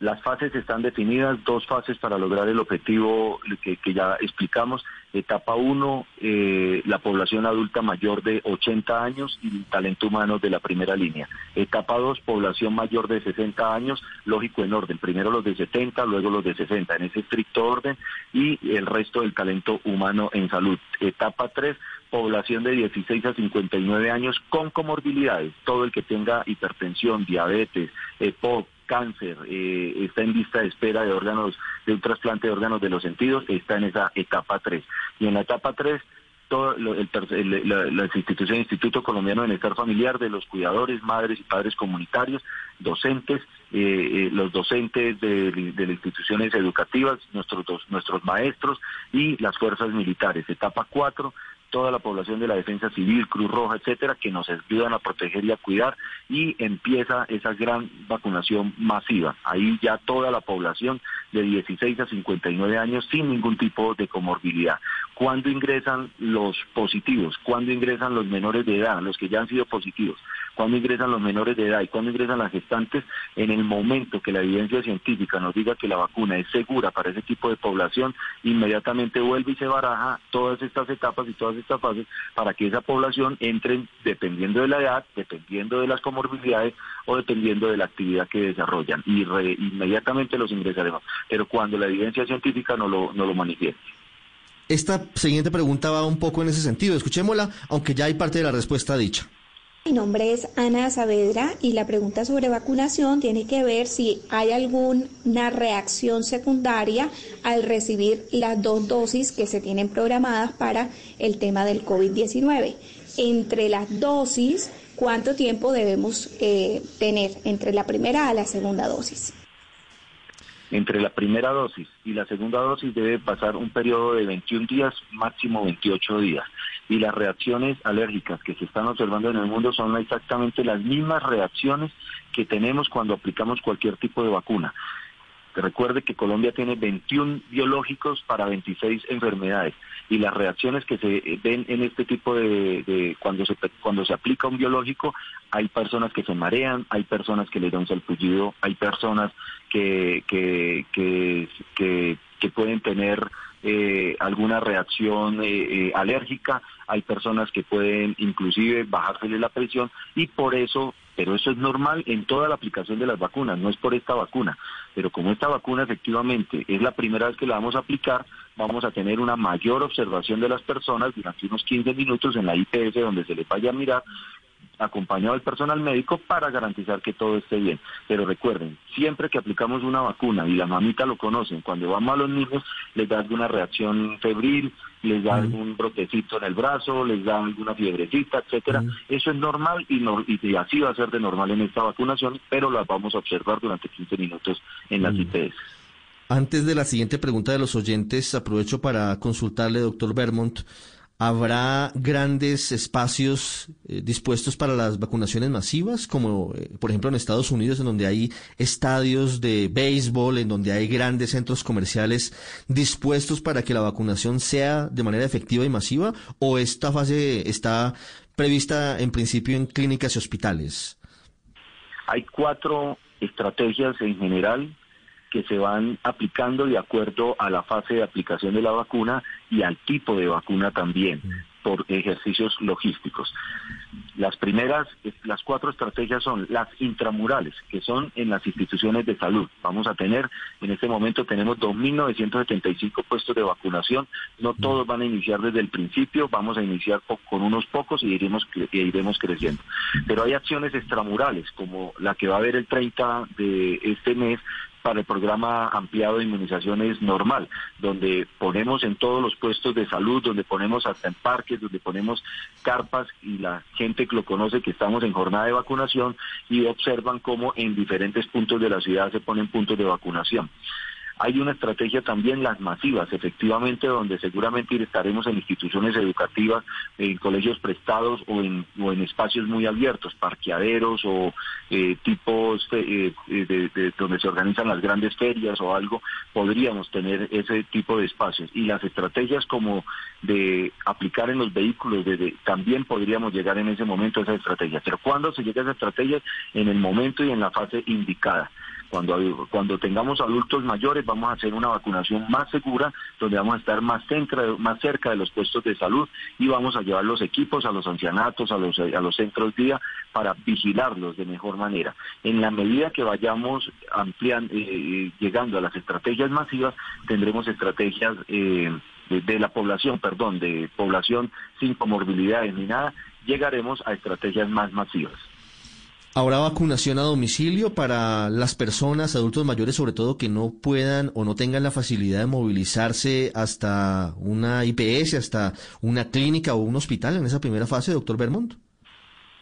Las, fases están definidas, dos fases para lograr el objetivo que, ya explicamos. Etapa 1, eh, la población adulta mayor de 80 años y talento humano de la primera línea. Etapa 2, población mayor de 60 años, lógico en orden. Primero los de 70, luego los de 60, en ese estricto orden, y el resto del talento humano en salud. Etapa 3, población de 16 a 59 años con comorbilidades, todo el que tenga hipertensión, diabetes, EPOC, cáncer, eh, está en lista de espera de órganos, de un trasplante de órganos de los sentidos, está en esa etapa 3. Y en la etapa 3, todo la, institución Instituto Colombiano de Bienestar Familiar, de los cuidadores, madres y padres comunitarios, docentes, eh, eh, los docentes de, las instituciones educativas, nuestros, nuestros maestros y las fuerzas militares. Etapa 4, toda la población de la defensa civil, Cruz Roja, etcétera, que nos ayudan a proteger y a cuidar y empieza esa gran vacunación masiva. Ahí ya toda la población de 16 a 59 años sin ningún tipo de comorbilidad. ¿Cuándo ingresan los positivos? ¿Cuándo ingresan los menores de edad, los que ya han sido positivos? ¿Cuándo ingresan los menores de edad y cuándo ingresan las gestantes? En el momento que la evidencia científica nos diga que la vacuna es segura para ese tipo de población, inmediatamente vuelve y se baraja todas estas etapas y todas estas fases para que esa población entre dependiendo de la edad, dependiendo de las comorbilidades o dependiendo de la actividad que desarrollan. Y inmediatamente los ingresaremos. Pero cuando la evidencia científica no lo, no lo manifieste. Esta siguiente pregunta va un poco en ese sentido. Escuchémosla, aunque ya hay parte de la respuesta dicha. Mi nombre es Ana Saavedra y la pregunta sobre vacunación tiene que ver si hay alguna reacción secundaria al recibir las dos dosis que se tienen programadas para el tema del COVID-19. Entre las dosis, ¿cuánto tiempo debemos eh, tener entre la primera a la segunda dosis? Entre la primera dosis y la segunda dosis debe pasar un periodo de 21 días, máximo 28 días y las reacciones alérgicas que se están observando en el mundo son exactamente las mismas reacciones que tenemos cuando aplicamos cualquier tipo de vacuna. Recuerde que Colombia tiene 21 biológicos para 26 enfermedades y las reacciones que se ven en este tipo de, cuando se cuando se aplica un biológico hay personas que se marean, hay personas que le dan salpullido, hay personas que que, que, que pueden tener eh, alguna reacción eh, eh, alérgica, hay personas que pueden inclusive bajársele la presión y por eso, pero eso es normal en toda la aplicación de las vacunas, no es por esta vacuna, pero como esta vacuna efectivamente es la primera vez que la vamos a aplicar, vamos a tener una mayor observación de las personas durante unos 15 minutos en la IPS donde se les vaya a mirar acompañado del personal médico para garantizar que todo esté bien. Pero recuerden, siempre que aplicamos una vacuna y la mamita lo conocen, cuando vamos a los niños les da alguna reacción febril, les da algún brotecito en el brazo, les da alguna fiebrecita, etcétera. Eso es normal y, y, así va a ser de normal en esta vacunación, pero la vamos a observar durante 15 minutos en las IPS. Antes de la siguiente pregunta de los oyentes, aprovecho para consultarle, doctor Vermont, ¿Habrá grandes espacios eh, dispuestos para las vacunaciones masivas, como eh, por ejemplo en Estados Unidos, en donde hay estadios de béisbol, en donde hay grandes centros comerciales dispuestos para que la vacunación sea de manera efectiva y masiva? ¿O esta fase está prevista en principio en clínicas y hospitales? Hay cuatro estrategias en general que se van aplicando de acuerdo a la fase de aplicación de la vacuna y al tipo de vacuna también por ejercicios logísticos. Las primeras, las cuatro estrategias son las intramurales, que son en las instituciones de salud. Vamos a tener, en este momento tenemos 2.975 puestos de vacunación. No todos van a iniciar desde el principio, vamos a iniciar con unos pocos y iremos, y iremos creciendo. Pero hay acciones extramurales, como la que va a haber el 30 de este mes, para el programa ampliado de inmunizaciones normal, donde ponemos en todos los puestos de salud, donde ponemos hasta en parques, donde ponemos carpas y la gente que lo conoce que estamos en jornada de vacunación y observan cómo en diferentes puntos de la ciudad se ponen puntos de vacunación. Hay una estrategia también, las masivas, efectivamente, donde seguramente estaremos en instituciones educativas, en colegios prestados o en, o en espacios muy abiertos, parqueaderos o eh, tipos eh, eh, de, donde se organizan las grandes ferias o algo, podríamos tener ese tipo de espacios. Y las estrategias como de aplicar en los vehículos, también podríamos llegar en ese momento a esa estrategia. Pero ¿cuándo se llega a esa estrategia? En el momento y en la fase indicada. Cuando, cuando tengamos adultos mayores vamos a hacer una vacunación más segura, donde vamos a estar más, más cerca de los puestos de salud y vamos a llevar los equipos a los ancianatos, a los, a los centros día, para vigilarlos de mejor manera. En la medida que vayamos ampliando, eh, eh, llegando a las estrategias masivas, tendremos estrategias... Eh, de, la población, perdón, de población sin comorbilidades ni nada, llegaremos a estrategias más masivas. ¿Habrá vacunación a domicilio para las personas, adultos mayores sobre todo, que no puedan o no tengan la facilidad de movilizarse hasta una IPS, hasta una clínica o un hospital en esa primera fase, doctor Bermond?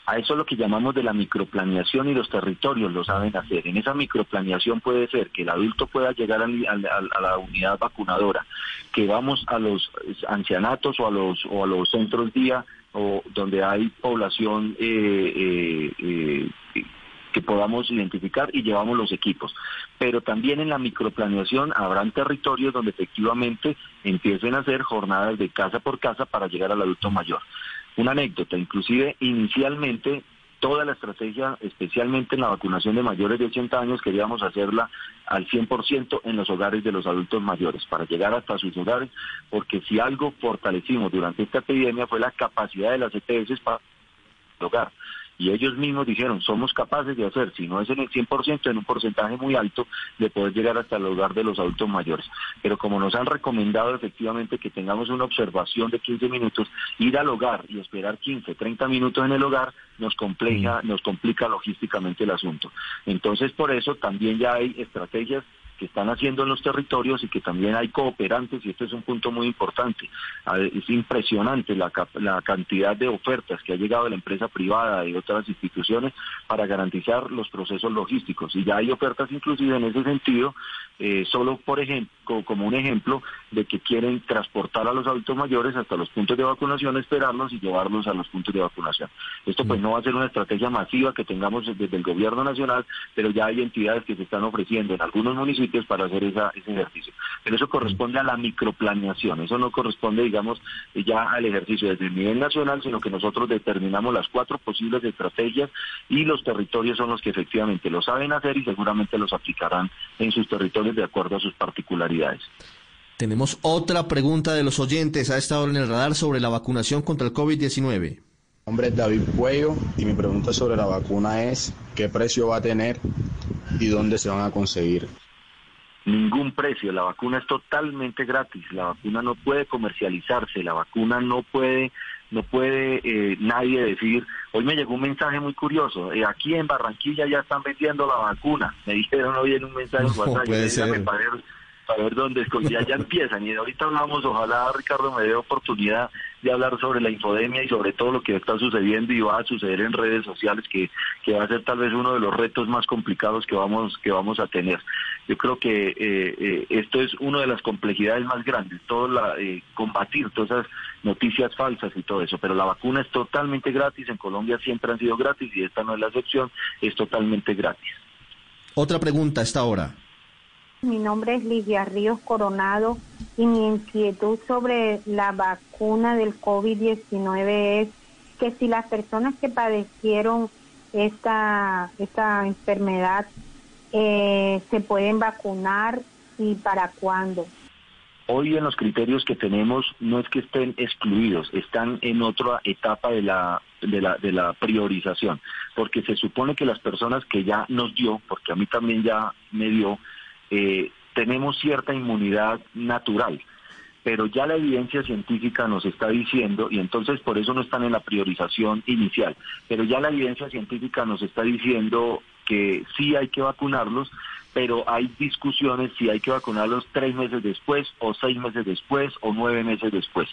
A eso es lo que llamamos de la microplaneación y los territorios lo saben hacer. En esa microplaneación puede ser que el adulto pueda llegar a, la unidad vacunadora, que vamos a los ancianatos o a los, o a los centros día o donde hay población eh, eh, eh, que podamos identificar y llevamos los equipos. Pero también en la microplaneación habrán territorios donde efectivamente empiecen a hacer jornadas de casa por casa para llegar al adulto mayor. Una anécdota, inclusive inicialmente toda la estrategia, especialmente en la vacunación de mayores de 80 años, queríamos hacerla al 100% en los hogares de los adultos mayores, para llegar hasta sus hogares, porque si algo fortalecimos durante esta epidemia fue la capacidad de las EPS para el hogar y ellos mismos dijeron, somos capaces de hacer, si no es en el 100%, en un porcentaje muy alto, de poder llegar hasta el hogar de los adultos mayores. Pero como nos han recomendado efectivamente que tengamos una observación de 15 minutos, ir al hogar y esperar 15, 30 minutos en el hogar, nos complica, nos complica logísticamente el asunto. Entonces, por eso también ya hay estrategias que están haciendo en los territorios y que también hay cooperantes, y este es un punto muy importante. Es impresionante la, la cantidad de ofertas que ha llegado de la empresa privada y otras instituciones para garantizar los procesos logísticos. Y ya hay ofertas inclusive en ese sentido, eh, solo por ejemplo, como un ejemplo de que quieren transportar a los adultos mayores hasta los puntos de vacunación, esperarlos y llevarlos a los puntos de vacunación. Esto pues no va a ser una estrategia masiva que tengamos desde el gobierno nacional, pero ya hay entidades que se están ofreciendo en algunos municipios para hacer esa, ese ejercicio. Pero eso corresponde a la microplaneación, eso no corresponde, digamos, ya al ejercicio desde el nivel nacional, sino que nosotros determinamos las cuatro posibles estrategias y los territorios son los que efectivamente lo saben hacer y seguramente los aplicarán en sus territorios de acuerdo a sus particularidades. Tenemos otra pregunta de los oyentes a esta hora en el radar sobre la vacunación contra el COVID-19. Mi nombre es David Cuello y mi pregunta sobre la vacuna es ¿qué precio va a tener y dónde se van a conseguir? Ningún precio. La vacuna es totalmente gratis. La vacuna no puede comercializarse. La vacuna no puede, no puede eh, nadie decir. Hoy me llegó un mensaje muy curioso. Eh, aquí en Barranquilla ya están vendiendo la vacuna. Me dijeron hoy en un mensaje en WhatsApp. Para ver, para ver dónde ya, ya (laughs) empiezan. Y ahorita hablamos, ojalá Ricardo me dé oportunidad de hablar sobre la infodemia y sobre todo lo que está sucediendo y va a suceder en redes sociales, que, que va a ser tal vez uno de los retos más complicados que vamos, que vamos a tener. Yo creo que eh, eh, esto es una de las complejidades más grandes, todo la, eh, combatir todas esas noticias falsas y todo eso, pero la vacuna es totalmente gratis, en Colombia siempre han sido gratis y esta no es la excepción, es totalmente gratis. Otra pregunta esta hora. Mi nombre es Lidia Ríos Coronado y mi inquietud sobre la vacuna del COVID-19 es que si las personas que padecieron esta, esta enfermedad eh, se pueden vacunar y para cuándo. Hoy en los criterios que tenemos no es que estén excluidos, están en otra etapa de la, de la, de la priorización, porque se supone que las personas que ya nos dio, porque a mí también ya me dio, eh, tenemos cierta inmunidad natural pero ya la evidencia científica nos está diciendo, y entonces por eso no están en la priorización inicial, pero ya la evidencia científica nos está diciendo que sí hay que vacunarlos, pero hay discusiones si hay que vacunarlos tres meses después, o seis meses después, o nueve meses después.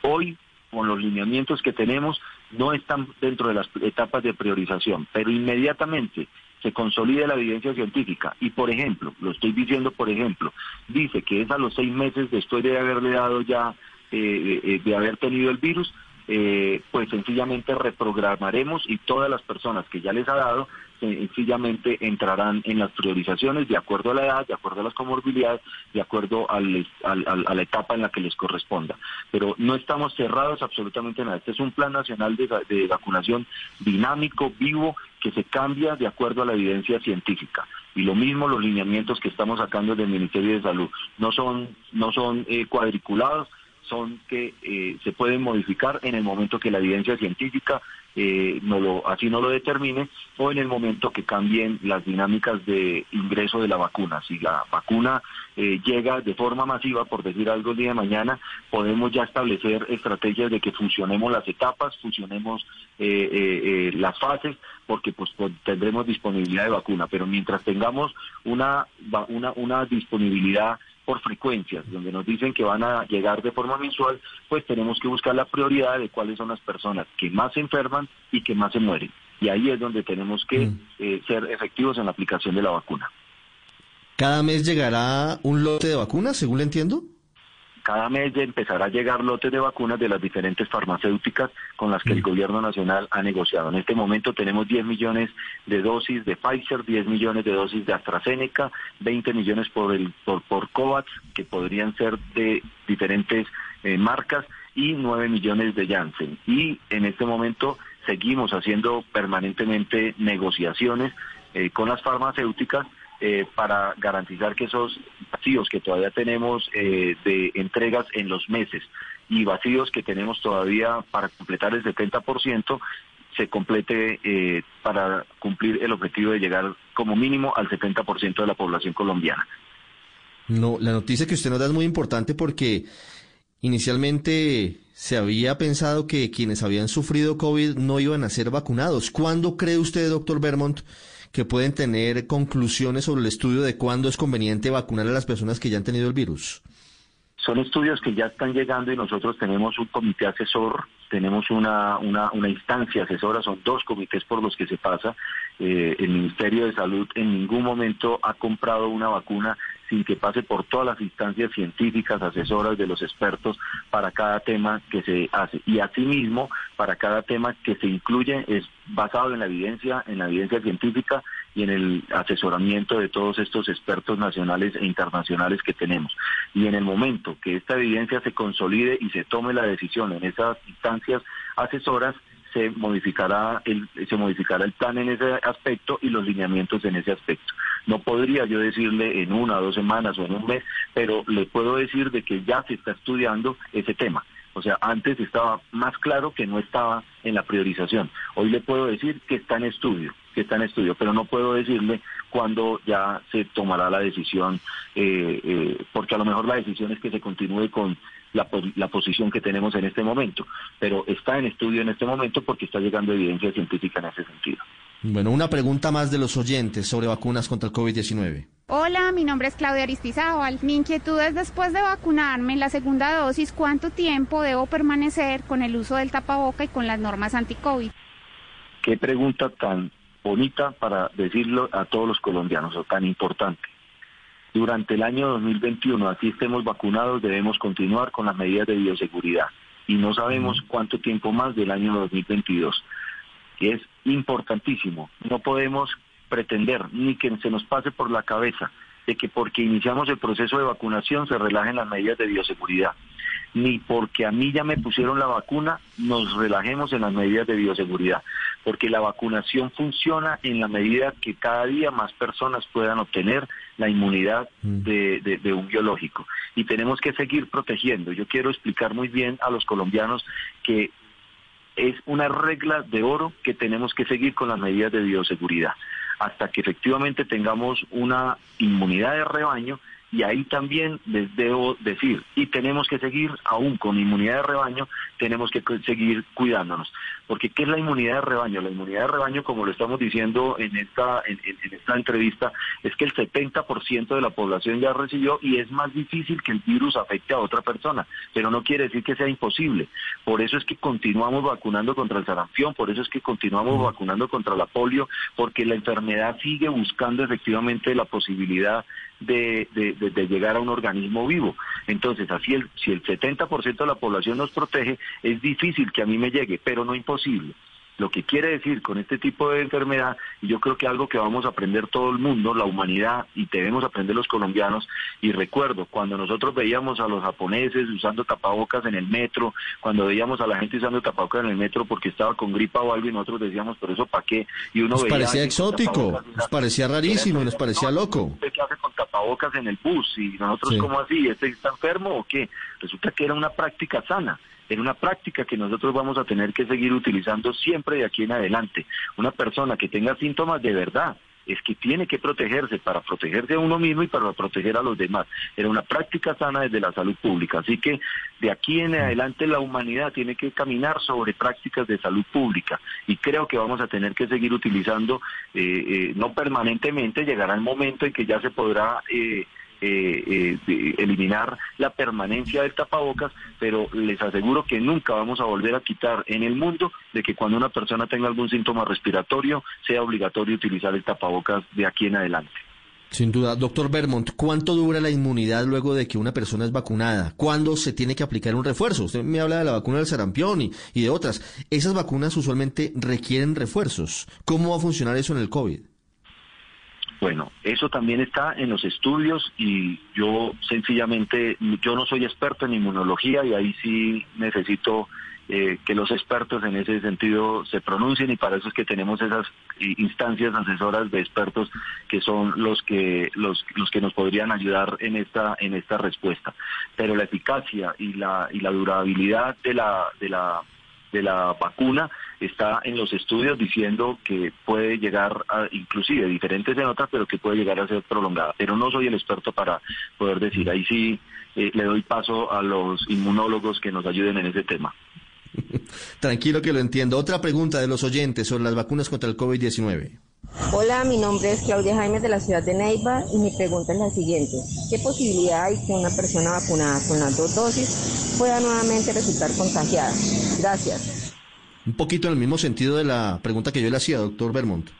Hoy, con los lineamientos que tenemos, no están dentro de las etapas de priorización, pero inmediatamente se consolide la evidencia científica y, por ejemplo, lo estoy diciendo, por ejemplo, dice que es a los seis meses después de haberle dado ya, eh, eh, de haber tenido el virus, eh, pues sencillamente reprogramaremos y todas las personas que ya les ha dado sencillamente entrarán en las priorizaciones de acuerdo a la edad, de acuerdo a las comorbilidades, de acuerdo al, a la etapa en la que les corresponda. Pero no estamos cerrados absolutamente nada. Este es un plan nacional de, de vacunación dinámico, vivo, que se cambia de acuerdo a la evidencia científica. Y lo mismo los lineamientos que estamos sacando del Ministerio de Salud. No son, no son eh, cuadriculados, son que eh, se pueden modificar en el momento que la evidencia científica eh, no lo, así no lo determine o en el momento que cambien las dinámicas de ingreso de la vacuna. Si la vacuna eh, llega de forma masiva, por decir algo el día de mañana, podemos ya establecer estrategias de que funcionemos las etapas, funcionemos las fases, porque pues, pues, tendremos disponibilidad de vacuna. Pero mientras tengamos una, una, una disponibilidad por frecuencias, donde nos dicen que van a llegar de forma mensual, pues tenemos que buscar la prioridad de cuáles son las personas que más se enferman y que más se mueren. Y ahí es donde tenemos que mm. eh, ser efectivos en la aplicación de la vacuna. ¿Cada mes llegará un lote de vacunas, según le entiendo? Cada mes empezará a llegar lotes de vacunas de las diferentes farmacéuticas con las que el mm. gobierno nacional ha negociado. En este momento tenemos 10 millones de dosis de Pfizer, 10 millones de dosis de AstraZeneca, 20 millones por, el, por, por COVAX, que podrían ser de diferentes eh, marcas, y 9 millones de Janssen. Y en este momento seguimos haciendo permanentemente negociaciones eh, con las farmacéuticas eh, para garantizar que esos vacíos que todavía tenemos eh, de entregas en los meses y vacíos que tenemos todavía para completar el 70% se complete eh, para cumplir el objetivo de llegar como mínimo al 70% de la población colombiana. No, la noticia que usted nos da es muy importante porque inicialmente se había pensado que quienes habían sufrido COVID no iban a ser vacunados. ¿Cuándo cree usted, doctor Vermont, que pueden tener conclusiones sobre el estudio de cuándo es conveniente vacunar a las personas que ya han tenido el virus? Son estudios que ya están llegando y nosotros tenemos un comité asesor, tenemos una, una, una instancia asesora, son dos comités por los que se pasa. Eh, el Ministerio de Salud en ningún momento ha comprado una vacuna sin que pase por todas las instancias científicas, asesoras de los expertos para cada tema que se hace. Y asimismo, para cada tema que se incluye es basado en la evidencia, en la evidencia científica y en el asesoramiento de todos estos expertos nacionales e internacionales que tenemos. Y en el momento que esta evidencia se consolide y se tome la decisión en esas instancias asesoras, se modificará el se modificará el plan en ese aspecto y los lineamientos en ese aspecto. No podría yo decirle en una o dos semanas o en un mes, pero le puedo decir de que ya se está estudiando ese tema. O sea, antes estaba más claro que no estaba en la priorización. Hoy le puedo decir que está en estudio, que está en estudio, pero no puedo decirle cuándo ya se tomará la decisión, eh, eh, porque a lo mejor la decisión es que se continúe con la, la, posición que tenemos en este momento, pero está en estudio en este momento porque está llegando evidencia científica en ese sentido. Bueno, una pregunta más de los oyentes sobre vacunas contra el COVID-19. Hola, mi nombre es Claudia Aristizábal. Mi inquietud es después de vacunarme la segunda dosis, ¿cuánto tiempo debo permanecer con el uso del tapaboca y con las normas anti-COVID? Qué pregunta tan bonita para decirlo a todos los colombianos, o tan importante. Durante el año 2021, así estemos vacunados, debemos continuar con las medidas de bioseguridad. Y no sabemos cuánto tiempo más del año 2022 que es importantísimo. No podemos pretender ni que se nos pase por la cabeza de que porque iniciamos el proceso de vacunación se relajen las medidas de bioseguridad, ni porque a mí ya me pusieron la vacuna nos relajemos en las medidas de bioseguridad, porque la vacunación funciona en la medida que cada día más personas puedan obtener la inmunidad de, de- de un biológico. Y tenemos que seguir protegiendo. Yo quiero explicar muy bien a los colombianos que es una regla de oro que tenemos que seguir con las medidas de bioseguridad hasta que efectivamente tengamos una inmunidad de rebaño y ahí también les debo decir, y tenemos que seguir aún con inmunidad de rebaño, tenemos que seguir cuidándonos. Porque ¿qué es la inmunidad de rebaño? La inmunidad de rebaño, como lo estamos diciendo en esta, en, en- en esta entrevista, es que el 70% de la población ya recibió y es más difícil que el virus afecte a otra persona, pero no quiere decir que sea imposible. Por eso es que continuamos vacunando contra el sarampión, por eso es que continuamos vacunando contra la polio, porque la enfermedad sigue buscando efectivamente la posibilidad de, de- de- de llegar a un organismo vivo. Entonces, así el, si el 70% de la población nos protege, es difícil que a mí me llegue, pero no imposible. Lo que quiere decir con este tipo de enfermedad, y yo creo que algo que vamos a aprender todo el mundo, la humanidad, y debemos aprender los colombianos, y recuerdo, cuando nosotros veíamos a los japoneses usando tapabocas en el metro, cuando veíamos a la gente usando tapabocas en el metro porque estaba con gripa o algo, y nosotros decíamos, pero eso para qué, y uno Nos veía parecía exótico, nos parecía rarísimo, nos parecía loco. ¿usted qué hace con tapabocas en el bus? Y nosotros, Sí. ¿cómo así? ¿Este está enfermo o qué? Resulta que era una práctica sana. Era una práctica que nosotros vamos a tener que seguir utilizando siempre de aquí en adelante. Una persona que tenga síntomas de verdad es que tiene que protegerse para protegerse a uno mismo y para proteger a los demás. Era una práctica sana desde la salud pública. Así que de aquí en adelante la humanidad tiene que caminar sobre prácticas de salud pública y creo que vamos a tener que seguir utilizando, eh, eh, no permanentemente, llegará el momento en que ya se podrá... eh, eh, eh, eliminar la permanencia del tapabocas, pero les aseguro que nunca vamos a volver a quitar en el mundo de que cuando una persona tenga algún síntoma respiratorio sea obligatorio utilizar el tapabocas de aquí en adelante. Sin duda. Doctor Bermont, ¿cuánto dura la inmunidad luego de que una persona es vacunada? ¿Cuándo se tiene que aplicar un refuerzo? Usted me habla de la vacuna del sarampión y, y de otras. Esas vacunas usualmente requieren refuerzos. ¿Cómo va a funcionar eso en el COVID? Bueno, eso también está en los estudios y yo sencillamente, yo no soy experto en inmunología y ahí sí necesito eh, que los expertos en ese sentido se pronuncien y para eso es que tenemos esas instancias asesoras de expertos que son los que los, los que nos podrían ayudar en esta en esta respuesta. Pero la eficacia y la y la durabilidad de la de la de la vacuna está en los estudios diciendo que puede llegar a, inclusive diferentes en otras, pero que puede llegar a ser prolongada. Pero no soy el experto para poder decir. Ahí sí eh, le doy paso a los inmunólogos que nos ayuden en ese tema. (laughs) Tranquilo que lo entiendo. Otra pregunta de los oyentes sobre las vacunas contra el COVID-19. Hola, mi nombre es Claudia Jaime de la ciudad de Neiva y mi pregunta es la siguiente. ¿Qué posibilidad hay que una persona vacunada con las dos dosis pueda nuevamente resultar contagiada? Gracias. Un poquito en el mismo sentido de la pregunta que yo le hacía, doctor Bermont.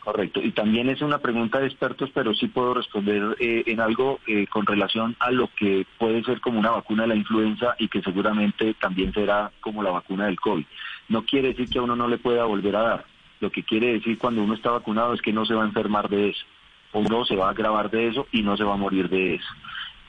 Correcto. Y también es una pregunta de expertos, pero sí puedo responder eh, en algo eh, con relación a lo que puede ser como una vacuna de la influenza y que seguramente también será como la vacuna del COVID. No quiere decir que a uno no le pueda volver a dar. Lo que quiere decir cuando uno está vacunado es que no se va a enfermar de eso. O no se va a agravar de eso y no se va a morir de eso.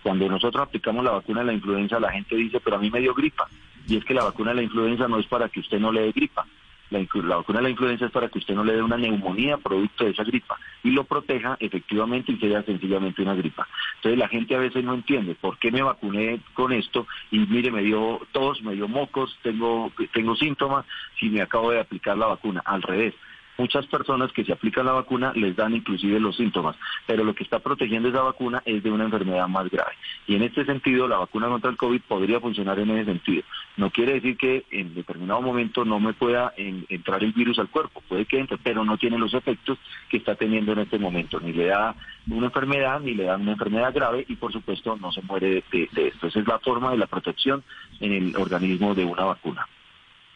Cuando nosotros aplicamos la vacuna de la influenza, la gente dice, pero a mí me dio gripa. Y es que la vacuna de la influenza no es para que usted no le dé gripa. La, vacuna de la influenza es para que usted no le dé una neumonía producto de esa gripa y lo proteja efectivamente y sea sencillamente una gripa. Entonces la gente a veces no entiende por qué me vacuné con esto y mire, me dio tos, me dio mocos, tengo, tengo síntomas si me acabo de aplicar la vacuna. Al revés, muchas personas que se aplican la vacuna les dan inclusive los síntomas, pero lo que está protegiendo esa vacuna es de una enfermedad más grave. Y en este sentido, la vacuna contra el COVID podría funcionar en ese sentido. No quiere decir que en determinado momento no me pueda en- entrar el virus al cuerpo, puede que entre, pero no tiene los efectos que está teniendo en este momento. Ni le da una enfermedad, ni le da una enfermedad grave y por supuesto no se muere de esto. Esa es la forma de la protección en el organismo de una vacuna.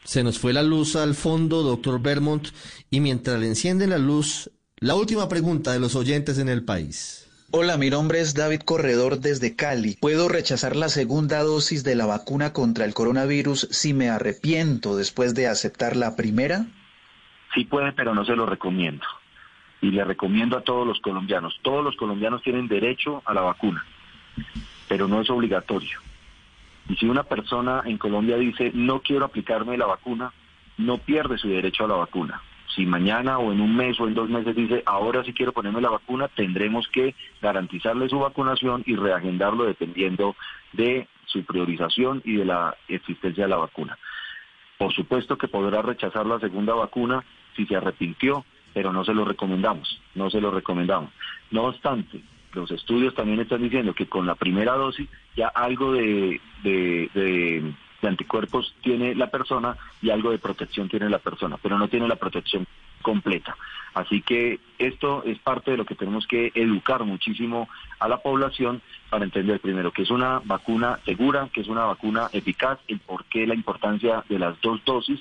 Se nos fue la luz al fondo, doctor Bermont, y mientras le encienden la luz, la última pregunta de los oyentes en el país. Hola, mi nombre es David Corredor desde Cali. ¿Puedo rechazar la segunda dosis de la vacuna contra el coronavirus si me arrepiento después de aceptar la primera? Sí puede, pero no se lo recomiendo. Y le recomiendo a todos los colombianos. Todos los colombianos tienen derecho a la vacuna, pero no es obligatorio. Y si una persona en Colombia dice, no quiero aplicarme la vacuna, no pierde su derecho a la vacuna. Si mañana o en un mes o en dos meses dice, ahora sí quiero ponerme la vacuna, tendremos que garantizarle su vacunación y reagendarlo dependiendo de su priorización y de la existencia de la vacuna. Por supuesto que podrá rechazar la segunda vacuna si se arrepintió, pero no se lo recomendamos, no se lo recomendamos. No obstante, los estudios también están diciendo que con la primera dosis ya algo de, anticuerpos tiene la persona y algo de protección tiene la persona, pero no tiene la protección completa. Así que esto es parte de lo que tenemos que educar muchísimo a la población para entender primero que es una vacuna segura, que es una vacuna eficaz, el por qué la importancia de las dos dosis,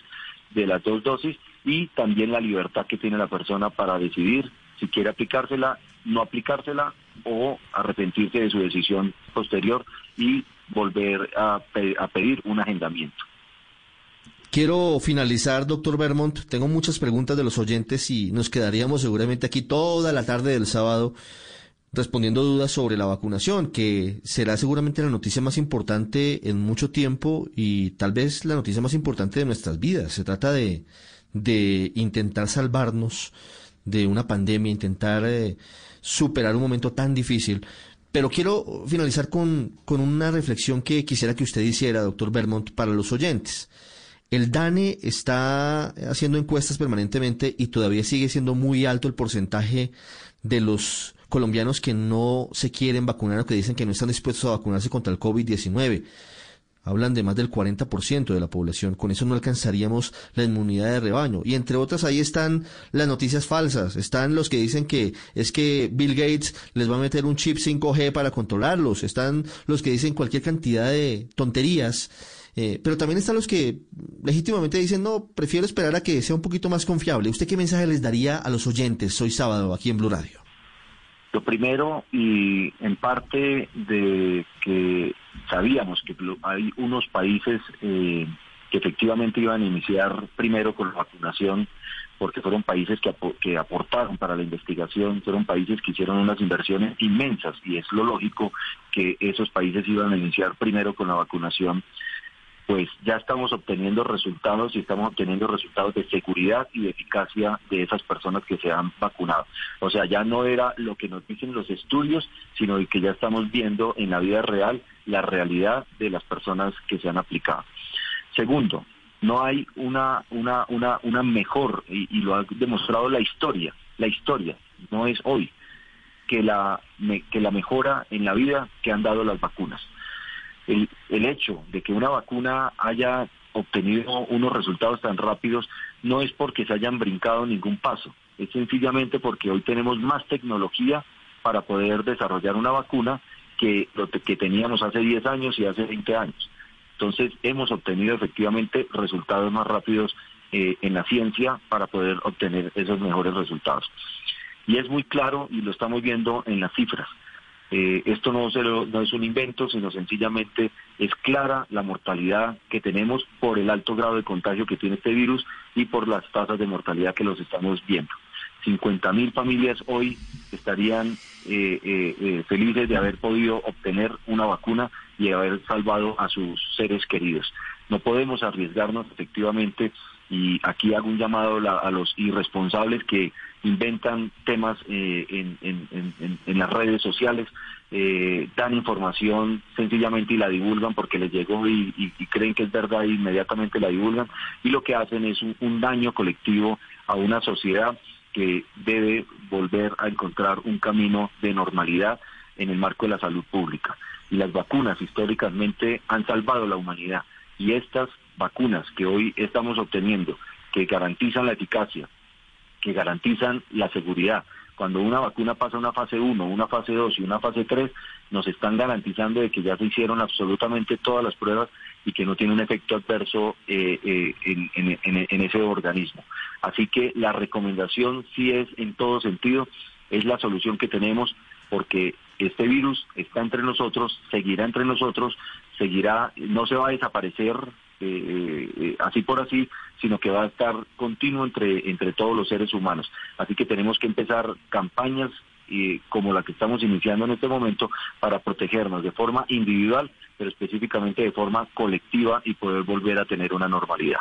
de las dos dosis y también la libertad que tiene la persona para decidir si quiere aplicársela, no aplicársela o arrepentirse de su decisión posterior y volver a, pedir un agendamiento. Quiero finalizar, doctor Vermont. Tengo muchas preguntas de los oyentes y nos quedaríamos seguramente aquí toda la tarde del sábado respondiendo dudas sobre la vacunación, que será seguramente la noticia más importante en mucho tiempo y tal vez la noticia más importante de nuestras vidas. Se trata de, de intentar salvarnos de una pandemia, intentar eh, superar un momento tan difícil. Pero quiero finalizar con, con una reflexión que quisiera que usted hiciera, doctor Vermont, para los oyentes. El DANE está haciendo encuestas permanentemente y todavía sigue siendo muy alto el porcentaje de los colombianos que no se quieren vacunar o que dicen que no están dispuestos a vacunarse contra el COVID-19 hablan de más del 40% de la población. Con eso no alcanzaríamos la inmunidad de rebaño. Y entre otras ahí están las noticias falsas. Están los que dicen que es que Bill Gates les va a meter un chip 5G para controlarlos. Están los que dicen cualquier cantidad de tonterías. Eh, pero también están los que legítimamente dicen, no, prefiero esperar a que sea un poquito más confiable. ¿Usted qué mensaje les daría a los oyentes hoy sábado aquí en Blue Radio? Lo primero, y en parte de que sabíamos que hay unos países eh, que efectivamente iban a iniciar primero con la vacunación, porque fueron países que, que aportaron para la investigación, fueron países que hicieron unas inversiones inmensas, y es lo lógico que esos países iban a iniciar primero con la vacunación pues ya estamos obteniendo resultados y estamos obteniendo resultados de seguridad y de eficacia de esas personas que se han vacunado. O sea, ya no era lo que nos dicen los estudios, sino que ya estamos viendo en la vida real la realidad de las personas que se han aplicado. Segundo, no hay una, una, una, una mejor, y, lo ha demostrado la historia, la historia, no es hoy, que la, que la mejora en la vida que han dado las vacunas el, el hecho de que una vacuna haya obtenido unos resultados tan rápidos no es porque se hayan brincado ningún paso, es sencillamente porque hoy tenemos más tecnología para poder desarrollar una vacuna que lo que teníamos hace 10 años y hace 20 años. Entonces hemos obtenido efectivamente resultados más rápidos eh, en la ciencia para poder obtener esos mejores resultados. Y es muy claro y lo estamos viendo en las cifras. Eh, esto no, no es un invento, sino sencillamente es clara la mortalidad que tenemos por el alto grado de contagio que tiene este virus y por las tasas de mortalidad que los estamos viendo. 50 mil familias hoy estarían eh, eh, felices de haber podido obtener una vacuna y haber salvado a sus seres queridos. No podemos arriesgarnos efectivamente y aquí hago un llamado a los irresponsables que inventan temas eh, en, las redes sociales, eh, dan información sencillamente y la divulgan porque les llegó y, creen que es verdad e inmediatamente la divulgan y lo que hacen es un, daño colectivo a una sociedad que debe volver a encontrar un camino de normalidad en el marco de la salud pública. Y las vacunas históricamente han salvado la humanidad y estas vacunas que hoy estamos obteniendo, que garantizan la eficacia, que garantizan la seguridad. Cuando una vacuna pasa una fase 1, una fase 2 y una fase 3, nos están garantizando de que ya se hicieron absolutamente todas las pruebas y que no tiene un efecto adverso eh, eh, en, ese organismo. Así que la recomendación sí es en todo sentido, es la solución que tenemos porque este virus está entre nosotros, seguirá entre nosotros, seguirá, no se va a desaparecer eh, eh, así por así, sino que va a estar continuo entre, entre todos los seres humanos. Así que tenemos que empezar campañas eh, como la que estamos iniciando en este momento para protegernos de forma individual, pero específicamente de forma colectiva y poder volver a tener una normalidad.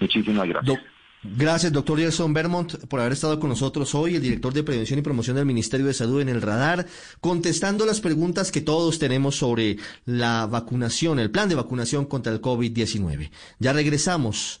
Muchísimas gracias. Gracias, doctor Gerson Vermont, por haber estado con nosotros hoy, el director de Prevención y Promoción del Ministerio de Salud en el Radar, contestando las preguntas que todos tenemos sobre la vacunación, el plan de vacunación contra el COVID-19. Ya regresamos.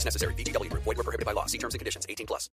necessary. VGW. Void were prohibited by law. See terms and conditions. 18 plus.